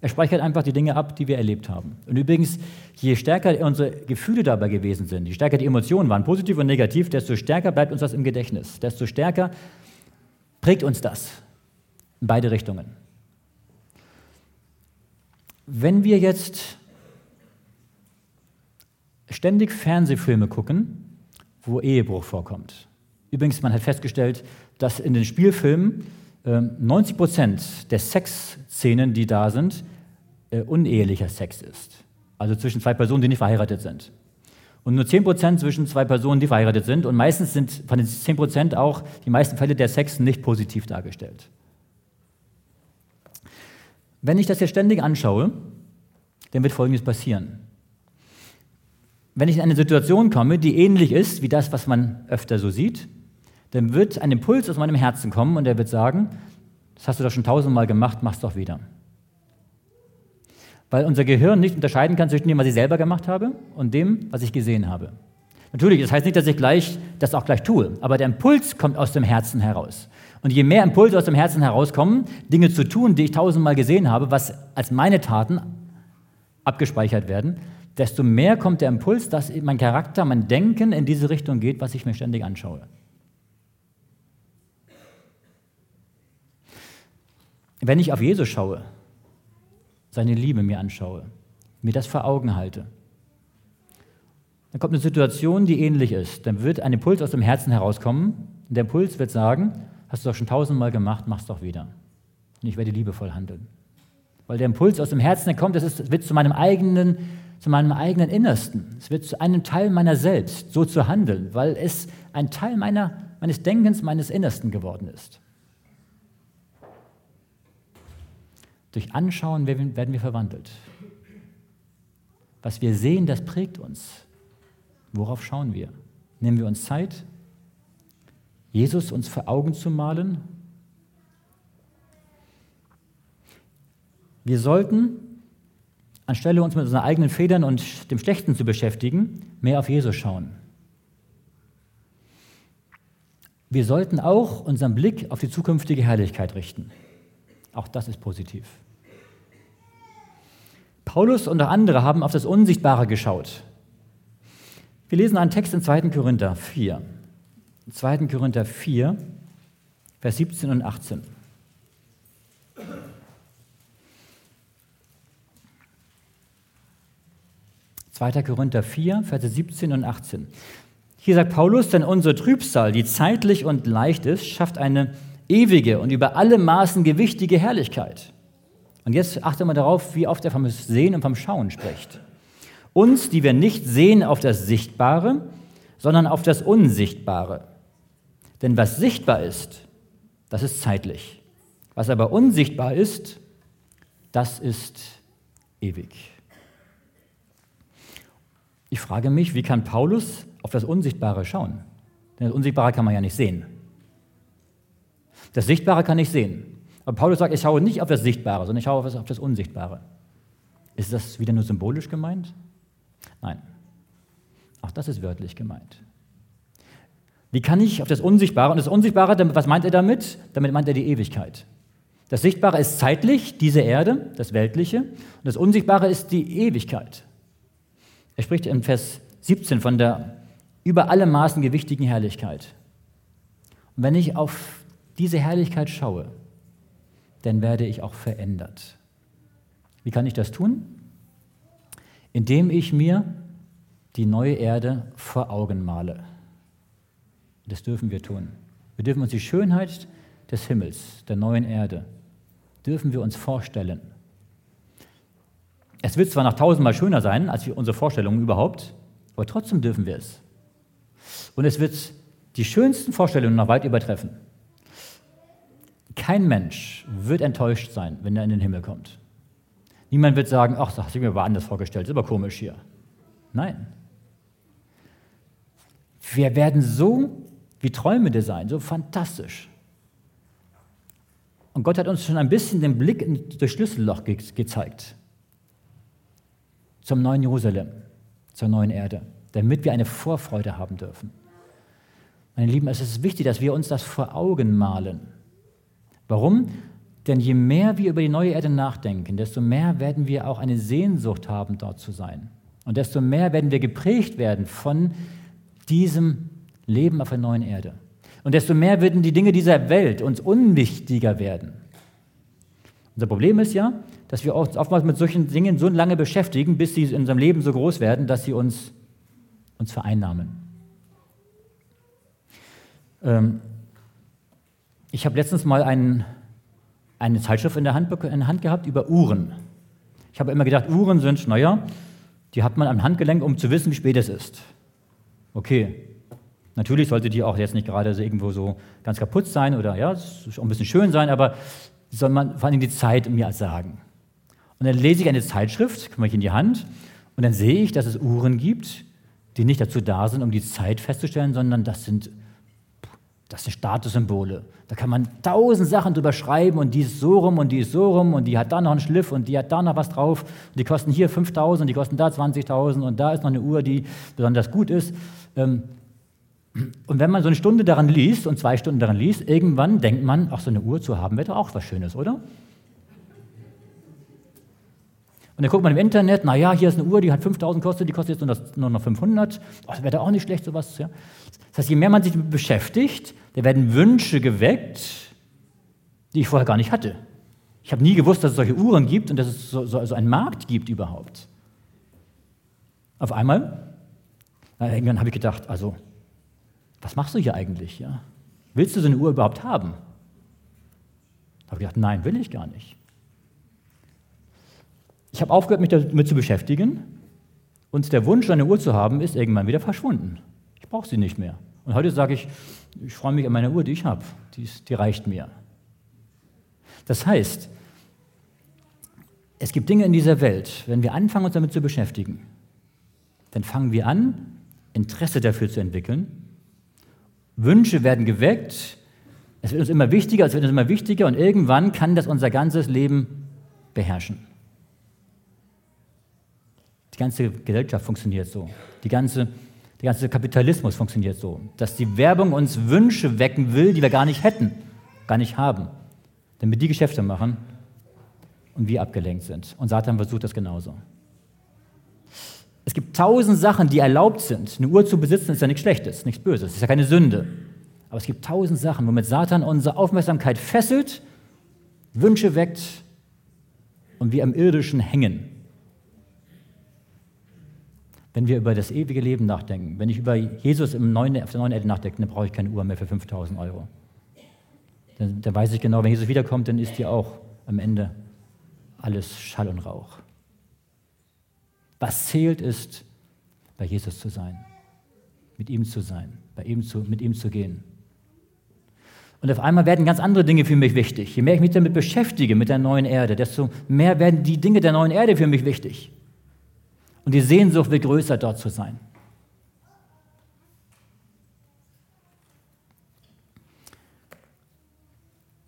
Speaker 1: Er speichert einfach die Dinge ab, die wir erlebt haben. Und übrigens, je stärker unsere Gefühle dabei gewesen sind, je stärker die Emotionen waren, positiv und negativ, desto stärker bleibt uns das im Gedächtnis, desto stärker prägt uns das in beide Richtungen. Wenn wir jetzt ständig Fernsehfilme gucken, wo Ehebruch vorkommt. Übrigens, man hat festgestellt, dass in den Spielfilmen äh, 90 Prozent der Sexszenen, die da sind, äh, unehelicher Sex ist. Also zwischen zwei Personen, die nicht verheiratet sind. Und nur 10 Prozent zwischen zwei Personen, die verheiratet sind. Und meistens sind von den 10 Prozent auch die meisten Fälle der Sex nicht positiv dargestellt. Wenn ich das hier ständig anschaue, dann wird Folgendes passieren wenn ich in eine Situation komme, die ähnlich ist wie das, was man öfter so sieht, dann wird ein Impuls aus meinem Herzen kommen und der wird sagen, das hast du doch schon tausendmal gemacht, mach's doch wieder. Weil unser Gehirn nicht unterscheiden kann zwischen dem, was ich selber gemacht habe und dem, was ich gesehen habe. Natürlich, das heißt nicht, dass ich gleich, das auch gleich tue, aber der Impuls kommt aus dem Herzen heraus. Und je mehr Impulse aus dem Herzen herauskommen, Dinge zu tun, die ich tausendmal gesehen habe, was als meine Taten abgespeichert werden, desto mehr kommt der Impuls, dass mein Charakter, mein Denken in diese Richtung geht, was ich mir ständig anschaue. Wenn ich auf Jesus schaue, seine Liebe mir anschaue, mir das vor Augen halte, dann kommt eine Situation, die ähnlich ist. Dann wird ein Impuls aus dem Herzen herauskommen und der Impuls wird sagen, hast du doch schon tausendmal gemacht, mach's doch wieder. Und ich werde liebevoll handeln. Weil der Impuls aus dem Herzen kommt, das ist, wird zu meinem eigenen zu meinem eigenen Innersten. Es wird zu einem Teil meiner selbst, so zu handeln, weil es ein Teil meiner, meines Denkens, meines Innersten geworden ist. Durch Anschauen werden wir verwandelt. Was wir sehen, das prägt uns. Worauf schauen wir? Nehmen wir uns Zeit, Jesus uns vor Augen zu malen? Wir sollten, anstelle uns mit unseren eigenen Federn und dem Schlechten zu beschäftigen, mehr auf Jesus schauen. Wir sollten auch unseren Blick auf die zukünftige Herrlichkeit richten. Auch das ist positiv. Paulus und andere haben auf das Unsichtbare geschaut. Wir lesen einen Text in 2. Korinther 4. 2. Korinther 4, Vers 17 und 18. Zweiter Korinther 4, Verse 17 und 18. Hier sagt Paulus, denn unsere Trübsal, die zeitlich und leicht ist, schafft eine ewige und über alle Maßen gewichtige Herrlichkeit. Und jetzt achte mal darauf, wie oft er vom Sehen und vom Schauen spricht. Uns, die wir nicht sehen auf das Sichtbare, sondern auf das Unsichtbare. Denn was sichtbar ist, das ist zeitlich. Was aber unsichtbar ist, das ist ewig. Ich frage mich, wie kann Paulus auf das Unsichtbare schauen. Denn das Unsichtbare kann man ja nicht sehen. Das Sichtbare kann ich sehen. Aber Paulus sagt, ich schaue nicht auf das Sichtbare, sondern ich schaue auf das Unsichtbare. Ist das wieder nur symbolisch gemeint? Nein. Auch das ist wörtlich gemeint. Wie kann ich auf das Unsichtbare, und das Unsichtbare, was meint er damit? Damit meint er die Ewigkeit. Das Sichtbare ist zeitlich, diese Erde, das Weltliche, und das Unsichtbare ist die Ewigkeit. Er spricht in Vers 17 von der über alle Maßen gewichtigen Herrlichkeit. Und wenn ich auf diese Herrlichkeit schaue, dann werde ich auch verändert. Wie kann ich das tun? Indem ich mir die neue Erde vor Augen male. Das dürfen wir tun. Wir dürfen uns die Schönheit des Himmels, der neuen Erde, dürfen wir uns vorstellen. Es wird zwar noch tausendmal schöner sein als unsere Vorstellungen überhaupt, aber trotzdem dürfen wir es. Und es wird die schönsten Vorstellungen noch weit übertreffen. Kein Mensch wird enttäuscht sein, wenn er in den Himmel kommt. Niemand wird sagen, ach, das habe ich mir aber anders vorgestellt, ist aber komisch hier. Nein. Wir werden so wie Träumende sein, so fantastisch. Und Gott hat uns schon ein bisschen den Blick durch Schlüsselloch ge gezeigt zum neuen Jerusalem, zur neuen Erde, damit wir eine Vorfreude haben dürfen. Meine Lieben, es ist wichtig, dass wir uns das vor Augen malen. Warum? Denn je mehr wir über die neue Erde nachdenken, desto mehr werden wir auch eine Sehnsucht haben, dort zu sein. Und desto mehr werden wir geprägt werden von diesem Leben auf der neuen Erde. Und desto mehr werden die Dinge dieser Welt uns unwichtiger werden. Unser Problem ist ja, dass wir uns oftmals mit solchen Dingen so lange beschäftigen, bis sie in unserem Leben so groß werden, dass sie uns, uns vereinnahmen. Ähm, ich habe letztens mal einen, eine Zeitschrift in der, Hand, in der Hand gehabt über Uhren. Ich habe immer gedacht, Uhren sind, naja, die hat man am Handgelenk, um zu wissen, wie spät es ist. Okay. Natürlich sollte die auch jetzt nicht gerade irgendwo so ganz kaputt sein oder ja, auch ein bisschen schön sein, aber soll man vor allem die Zeit mir sagen. Und dann lese ich eine Zeitschrift, komme ich in die Hand und dann sehe ich, dass es Uhren gibt, die nicht dazu da sind, um die Zeit festzustellen, sondern das sind das sind Statussymbole. Da kann man tausend Sachen drüber schreiben und die ist so rum und die ist so rum und die hat da noch einen Schliff und die hat da noch was drauf. Und die kosten hier 5.000, die kosten da 20.000 und da ist noch eine Uhr, die besonders gut ist. Ähm, und wenn man so eine Stunde daran liest und zwei Stunden daran liest, irgendwann denkt man, ach, so eine Uhr zu haben wäre doch auch was Schönes, oder? Und dann guckt man im Internet, naja, hier ist eine Uhr, die hat 5000 kostet, die kostet jetzt nur noch 500. Oh, das wäre doch auch nicht schlecht, sowas. Ja. Das heißt, je mehr man sich damit beschäftigt, da werden Wünsche geweckt, die ich vorher gar nicht hatte. Ich habe nie gewusst, dass es solche Uhren gibt und dass es so, so also einen Markt gibt überhaupt. Auf einmal, irgendwann habe ich gedacht, also, was machst du hier eigentlich? Ja? Willst du so eine Uhr überhaupt haben? Da habe ich gedacht, nein, will ich gar nicht. Ich habe aufgehört, mich damit zu beschäftigen und der Wunsch, eine Uhr zu haben, ist irgendwann wieder verschwunden. Ich brauche sie nicht mehr. Und heute sage ich, ich freue mich an meiner Uhr, die ich habe. Die, die reicht mir. Das heißt, es gibt Dinge in dieser Welt, wenn wir anfangen, uns damit zu beschäftigen, dann fangen wir an, Interesse dafür zu entwickeln. Wünsche werden geweckt, es wird uns immer wichtiger, es wird uns immer wichtiger und irgendwann kann das unser ganzes Leben beherrschen. Die ganze Gesellschaft funktioniert so. Die ganze, der ganze Kapitalismus funktioniert so, dass die Werbung uns Wünsche wecken will, die wir gar nicht hätten, gar nicht haben, damit die Geschäfte machen und wir abgelenkt sind. Und Satan versucht das genauso. Es gibt tausend Sachen, die erlaubt sind. Eine Uhr zu besitzen ist ja nichts Schlechtes, nichts Böses, ist ja keine Sünde. Aber es gibt tausend Sachen, womit Satan unsere Aufmerksamkeit fesselt, Wünsche weckt und wir am Irdischen hängen. Wenn wir über das ewige Leben nachdenken, wenn ich über Jesus im neuen, auf der neuen Erde nachdenke, dann brauche ich keine Uhr mehr für 5000 Euro. Dann, dann weiß ich genau, wenn Jesus wiederkommt, dann ist die auch am Ende alles Schall und Rauch. Was zählt ist, bei Jesus zu sein, mit ihm zu sein, bei ihm zu, mit ihm zu gehen. Und auf einmal werden ganz andere Dinge für mich wichtig. Je mehr ich mich damit beschäftige, mit der neuen Erde, desto mehr werden die Dinge der neuen Erde für mich wichtig. Und die Sehnsucht wird größer, dort zu sein.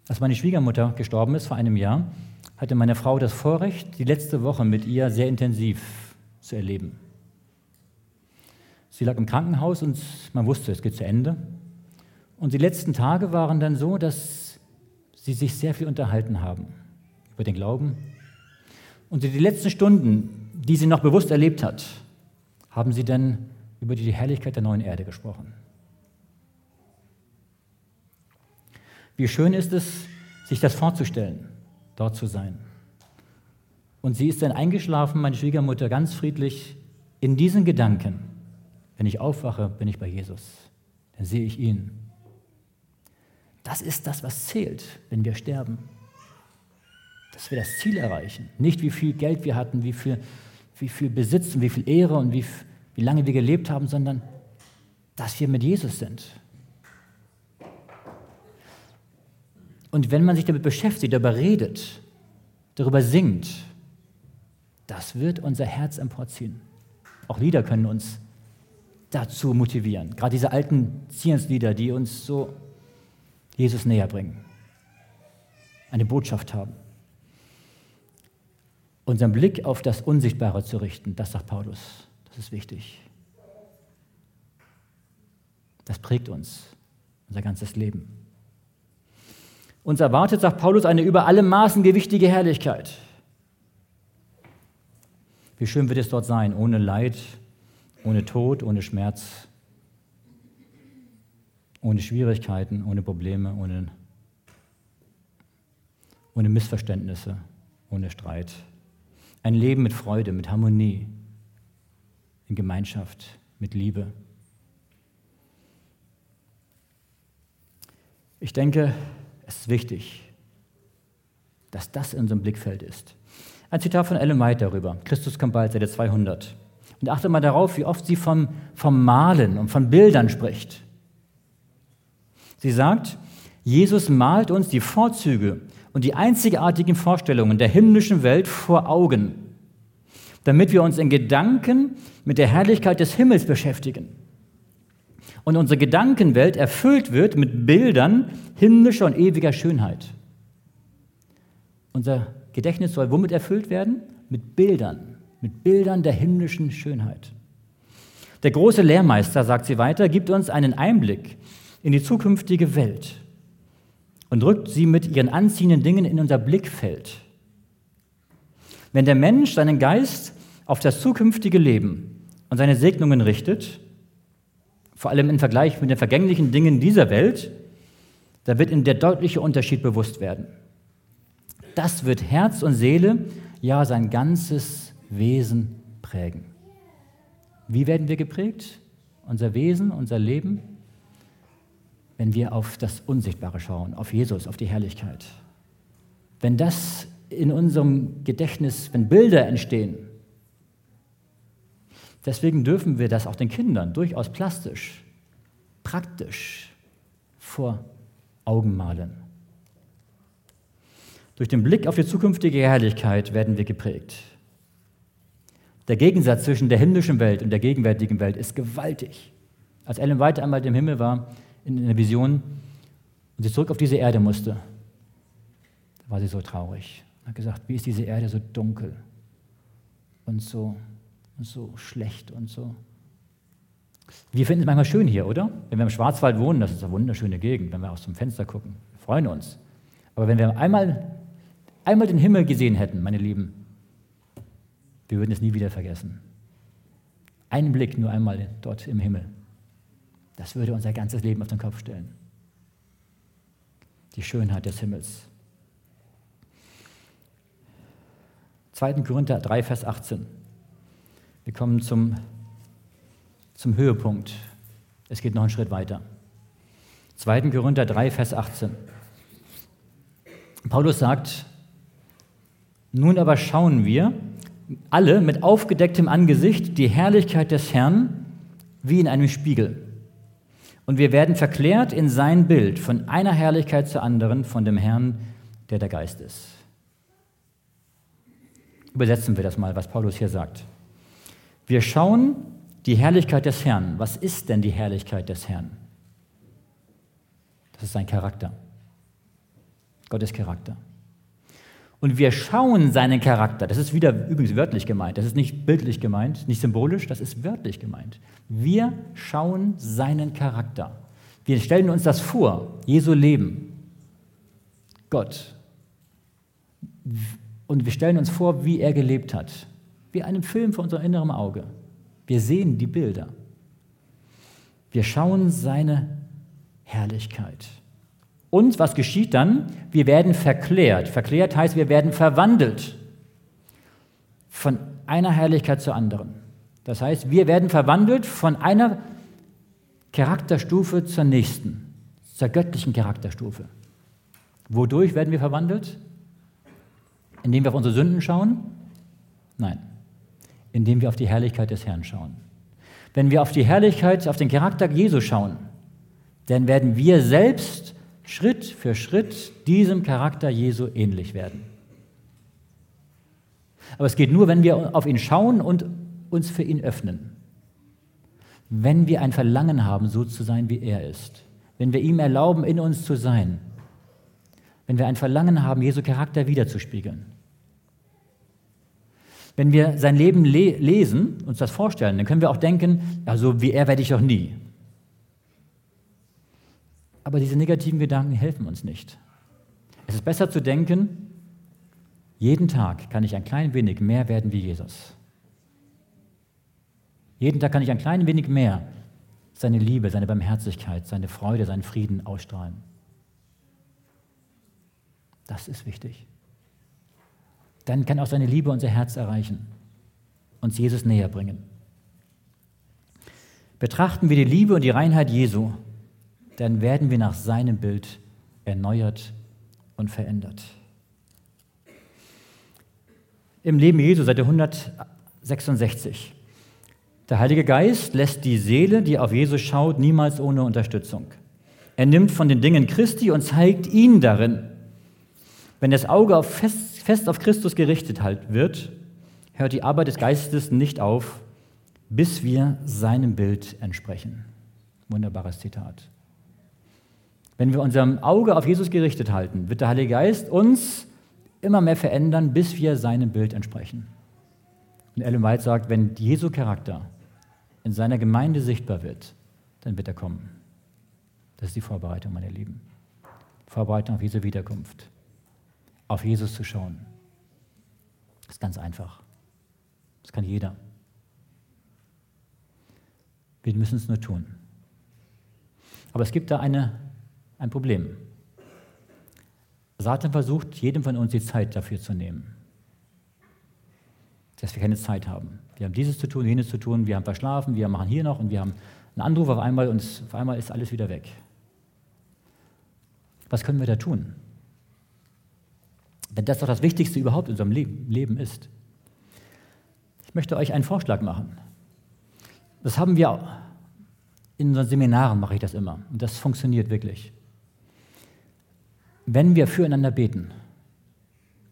Speaker 1: Als meine Schwiegermutter gestorben ist vor einem Jahr, hatte meine Frau das Vorrecht, die letzte Woche mit ihr sehr intensiv zu erleben. Sie lag im Krankenhaus und man wusste, es geht zu Ende. Und die letzten Tage waren dann so, dass sie sich sehr viel unterhalten haben über den Glauben. Und die letzten Stunden, die sie noch bewusst erlebt hat, haben sie dann über die Herrlichkeit der neuen Erde gesprochen. Wie schön ist es, sich das vorzustellen dort zu sein. Und sie ist dann eingeschlafen, meine Schwiegermutter, ganz friedlich in diesen Gedanken. Wenn ich aufwache, bin ich bei Jesus. Dann sehe ich ihn. Das ist das, was zählt, wenn wir sterben. Dass wir das Ziel erreichen. Nicht, wie viel Geld wir hatten, wie viel, wie viel Besitz und wie viel Ehre und wie, wie lange wir gelebt haben, sondern dass wir mit Jesus sind. Und wenn man sich damit beschäftigt, darüber redet, darüber singt, das wird unser Herz emporziehen. Auch Lieder können uns dazu motivieren. Gerade diese alten Zionslieder, die uns so Jesus näher bringen, eine Botschaft haben. Unseren Blick auf das Unsichtbare zu richten, das sagt Paulus, das ist wichtig. Das prägt uns, unser ganzes Leben. Uns erwartet, sagt Paulus, eine über alle Maßen gewichtige Herrlichkeit. Wie schön wird es dort sein, ohne Leid, ohne Tod, ohne Schmerz, ohne Schwierigkeiten, ohne Probleme, ohne, ohne Missverständnisse, ohne Streit. Ein Leben mit Freude, mit Harmonie, in Gemeinschaft, mit Liebe. Ich denke, es ist wichtig, dass das in unserem Blickfeld ist. Ein Zitat von Ellen White darüber. Christus kommt bald, Seite 200. Und achte mal darauf, wie oft sie vom, vom Malen und von Bildern spricht. Sie sagt, Jesus malt uns die Vorzüge und die einzigartigen Vorstellungen der himmlischen Welt vor Augen, damit wir uns in Gedanken mit der Herrlichkeit des Himmels beschäftigen und unsere Gedankenwelt erfüllt wird mit Bildern himmlischer und ewiger Schönheit. Unser Gedächtnis soll womit erfüllt werden? Mit Bildern, mit Bildern der himmlischen Schönheit. Der große Lehrmeister, sagt sie weiter, gibt uns einen Einblick in die zukünftige Welt und drückt sie mit ihren anziehenden Dingen in unser Blickfeld. Wenn der Mensch seinen Geist auf das zukünftige Leben und seine Segnungen richtet, vor allem im Vergleich mit den vergänglichen Dingen dieser Welt, da wird ihm der deutliche Unterschied bewusst werden. Das wird Herz und Seele, ja sein ganzes Wesen prägen. Wie werden wir geprägt? Unser Wesen, unser Leben? Wenn wir auf das Unsichtbare schauen, auf Jesus, auf die Herrlichkeit. Wenn das in unserem Gedächtnis, wenn Bilder entstehen, Deswegen dürfen wir das auch den Kindern durchaus plastisch, praktisch vor Augen malen. Durch den Blick auf die zukünftige Herrlichkeit werden wir geprägt. Der Gegensatz zwischen der himmlischen Welt und der gegenwärtigen Welt ist gewaltig. Als Ellen White einmal im Himmel war, in der Vision, und sie zurück auf diese Erde musste, war sie so traurig. Und hat gesagt, wie ist diese Erde so dunkel und so, und so schlecht und so. Wir finden es manchmal schön hier, oder? Wenn wir im Schwarzwald wohnen, das ist eine wunderschöne Gegend, wenn wir aus dem Fenster gucken. Wir freuen uns. Aber wenn wir einmal, einmal den Himmel gesehen hätten, meine Lieben, wir würden es nie wieder vergessen. Einen Blick nur einmal dort im Himmel. Das würde unser ganzes Leben auf den Kopf stellen. Die Schönheit des Himmels. 2. Korinther 3, Vers 18. Wir kommen zum, zum Höhepunkt. Es geht noch einen Schritt weiter. 2. Korinther 3, Vers 18. Paulus sagt, nun aber schauen wir alle mit aufgedecktem Angesicht die Herrlichkeit des Herrn wie in einem Spiegel. Und wir werden verklärt in sein Bild von einer Herrlichkeit zur anderen von dem Herrn, der der Geist ist. Übersetzen wir das mal, was Paulus hier sagt. Wir schauen die Herrlichkeit des Herrn. Was ist denn die Herrlichkeit des Herrn? Das ist sein Charakter. Gottes Charakter. Und wir schauen seinen Charakter. Das ist wieder übrigens wörtlich gemeint. Das ist nicht bildlich gemeint, nicht symbolisch, das ist wörtlich gemeint. Wir schauen seinen Charakter. Wir stellen uns das vor, Jesu Leben, Gott. Und wir stellen uns vor, wie er gelebt hat. Wie einem Film vor unserem inneren Auge. Wir sehen die Bilder. Wir schauen seine Herrlichkeit. Und was geschieht dann? Wir werden verklärt. Verklärt heißt, wir werden verwandelt von einer Herrlichkeit zur anderen. Das heißt, wir werden verwandelt von einer Charakterstufe zur nächsten, zur göttlichen Charakterstufe. Wodurch werden wir verwandelt? Indem wir auf unsere Sünden schauen? Nein, indem wir auf die Herrlichkeit des Herrn schauen. Wenn wir auf die Herrlichkeit, auf den Charakter Jesu schauen, dann werden wir selbst Schritt für Schritt diesem Charakter Jesu ähnlich werden. Aber es geht nur, wenn wir auf ihn schauen und uns für ihn öffnen. Wenn wir ein Verlangen haben, so zu sein, wie er ist. Wenn wir ihm erlauben, in uns zu sein. Wenn wir ein Verlangen haben, Jesu Charakter wiederzuspiegeln. Wenn wir sein Leben le lesen, uns das vorstellen, dann können wir auch denken, ja, so wie er werde ich doch nie. Aber diese negativen Gedanken helfen uns nicht. Es ist besser zu denken, jeden Tag kann ich ein klein wenig mehr werden wie Jesus. Jeden Tag kann ich ein klein wenig mehr seine Liebe, seine Barmherzigkeit, seine Freude, seinen Frieden ausstrahlen. Das ist wichtig. Dann kann auch seine Liebe unser Herz erreichen, uns Jesus näher bringen. Betrachten wir die Liebe und die Reinheit Jesu dann werden wir nach seinem Bild erneuert und verändert. Im Leben Jesu seit 166. Der Heilige Geist lässt die Seele, die auf Jesus schaut, niemals ohne Unterstützung. Er nimmt von den Dingen Christi und zeigt ihn darin. Wenn das Auge auf fest, fest auf Christus gerichtet halt wird, hört die Arbeit des Geistes nicht auf, bis wir seinem Bild entsprechen. Wunderbares Zitat. Wenn wir unser Auge auf Jesus gerichtet halten, wird der Heilige Geist uns immer mehr verändern, bis wir seinem Bild entsprechen. Und Ellen White sagt, wenn Jesu Charakter in seiner Gemeinde sichtbar wird, dann wird er kommen. Das ist die Vorbereitung, meine Lieben. Vorbereitung auf Jesu Wiederkunft. Auf Jesus zu schauen. Das ist ganz einfach. Das kann jeder. Wir müssen es nur tun. Aber es gibt da eine ein Problem. Satan versucht, jedem von uns die Zeit dafür zu nehmen. Dass wir keine Zeit haben. Wir haben dieses zu tun, jenes zu tun, wir haben verschlafen, wir machen hier noch und wir haben einen Anruf auf einmal und auf einmal ist alles wieder weg. Was können wir da tun? Wenn das doch das Wichtigste überhaupt in unserem Leben ist. Ich möchte euch einen Vorschlag machen. Das haben wir in unseren Seminaren, mache ich das immer. Und das funktioniert wirklich wenn wir füreinander beten,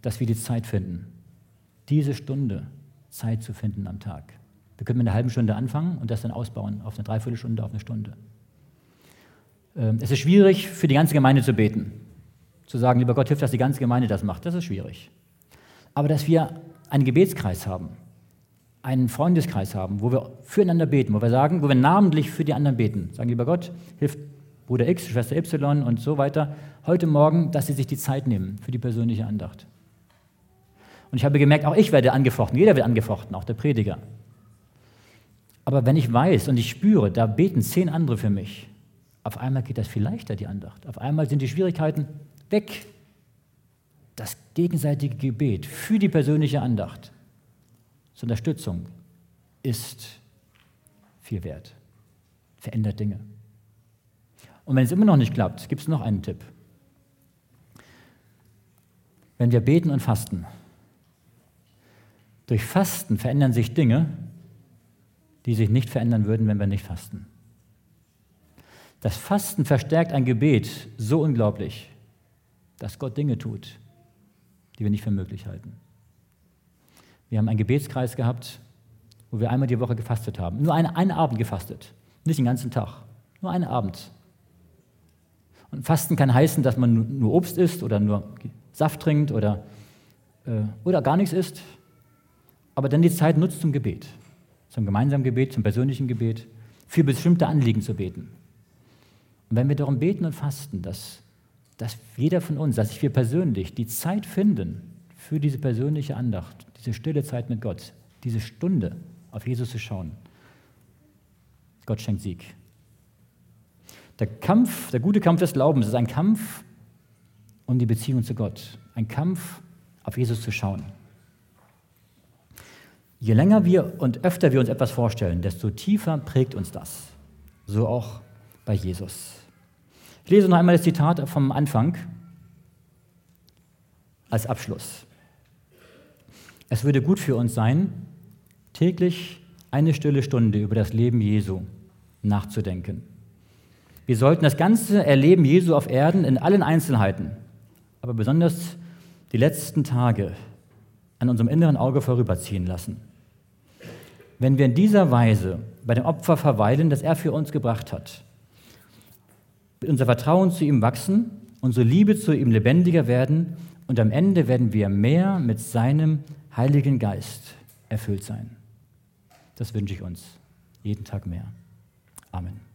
Speaker 1: dass wir die Zeit finden, diese Stunde Zeit zu finden am Tag. Wir können mit einer halben Stunde anfangen und das dann ausbauen auf eine Dreiviertelstunde, auf eine Stunde. Ähm, es ist schwierig, für die ganze Gemeinde zu beten. Zu sagen, lieber Gott, hilf, dass die ganze Gemeinde das macht, das ist schwierig. Aber dass wir einen Gebetskreis haben, einen Freundeskreis haben, wo wir füreinander beten, wo wir sagen, wo wir namentlich für die anderen beten. Sagen, lieber Gott, hilf Bruder X, Schwester Y und so weiter, heute Morgen, dass sie sich die Zeit nehmen für die persönliche Andacht. Und ich habe gemerkt, auch ich werde angefochten, jeder wird angefochten, auch der Prediger. Aber wenn ich weiß und ich spüre, da beten zehn andere für mich, auf einmal geht das viel leichter, die Andacht. Auf einmal sind die Schwierigkeiten weg. Das gegenseitige Gebet für die persönliche Andacht zur Unterstützung ist viel wert, verändert Dinge. Und wenn es immer noch nicht klappt, gibt es noch einen Tipp. Wenn wir beten und fasten, durch Fasten verändern sich Dinge, die sich nicht verändern würden, wenn wir nicht fasten. Das Fasten verstärkt ein Gebet so unglaublich, dass Gott Dinge tut, die wir nicht für möglich halten. Wir haben einen Gebetskreis gehabt, wo wir einmal die Woche gefastet haben. Nur einen, einen Abend gefastet, nicht den ganzen Tag, nur einen Abend. Und Fasten kann heißen, dass man nur Obst isst oder nur Saft trinkt oder, äh, oder gar nichts isst, aber dann die Zeit nutzt zum Gebet, zum gemeinsamen Gebet, zum persönlichen Gebet, für bestimmte Anliegen zu beten. Und wenn wir darum beten und fasten, dass, dass jeder von uns, dass wir persönlich die Zeit finden für diese persönliche Andacht, diese stille Zeit mit Gott, diese Stunde auf Jesus zu schauen, Gott schenkt Sieg. Der Kampf, der gute Kampf des Glaubens ist ein Kampf um die Beziehung zu Gott, ein Kampf auf Jesus zu schauen. Je länger wir und öfter wir uns etwas vorstellen, desto tiefer prägt uns das. So auch bei Jesus. Ich lese noch einmal das Zitat vom Anfang als Abschluss. Es würde gut für uns sein, täglich eine stille Stunde über das Leben Jesu nachzudenken. Wir sollten das ganze Erleben Jesu auf Erden in allen Einzelheiten, aber besonders die letzten Tage an unserem inneren Auge vorüberziehen lassen. Wenn wir in dieser Weise bei dem Opfer verweilen, das er für uns gebracht hat, unser Vertrauen zu ihm wachsen, unsere Liebe zu ihm lebendiger werden und am Ende werden wir mehr mit seinem Heiligen Geist erfüllt sein. Das wünsche ich uns jeden Tag mehr. Amen.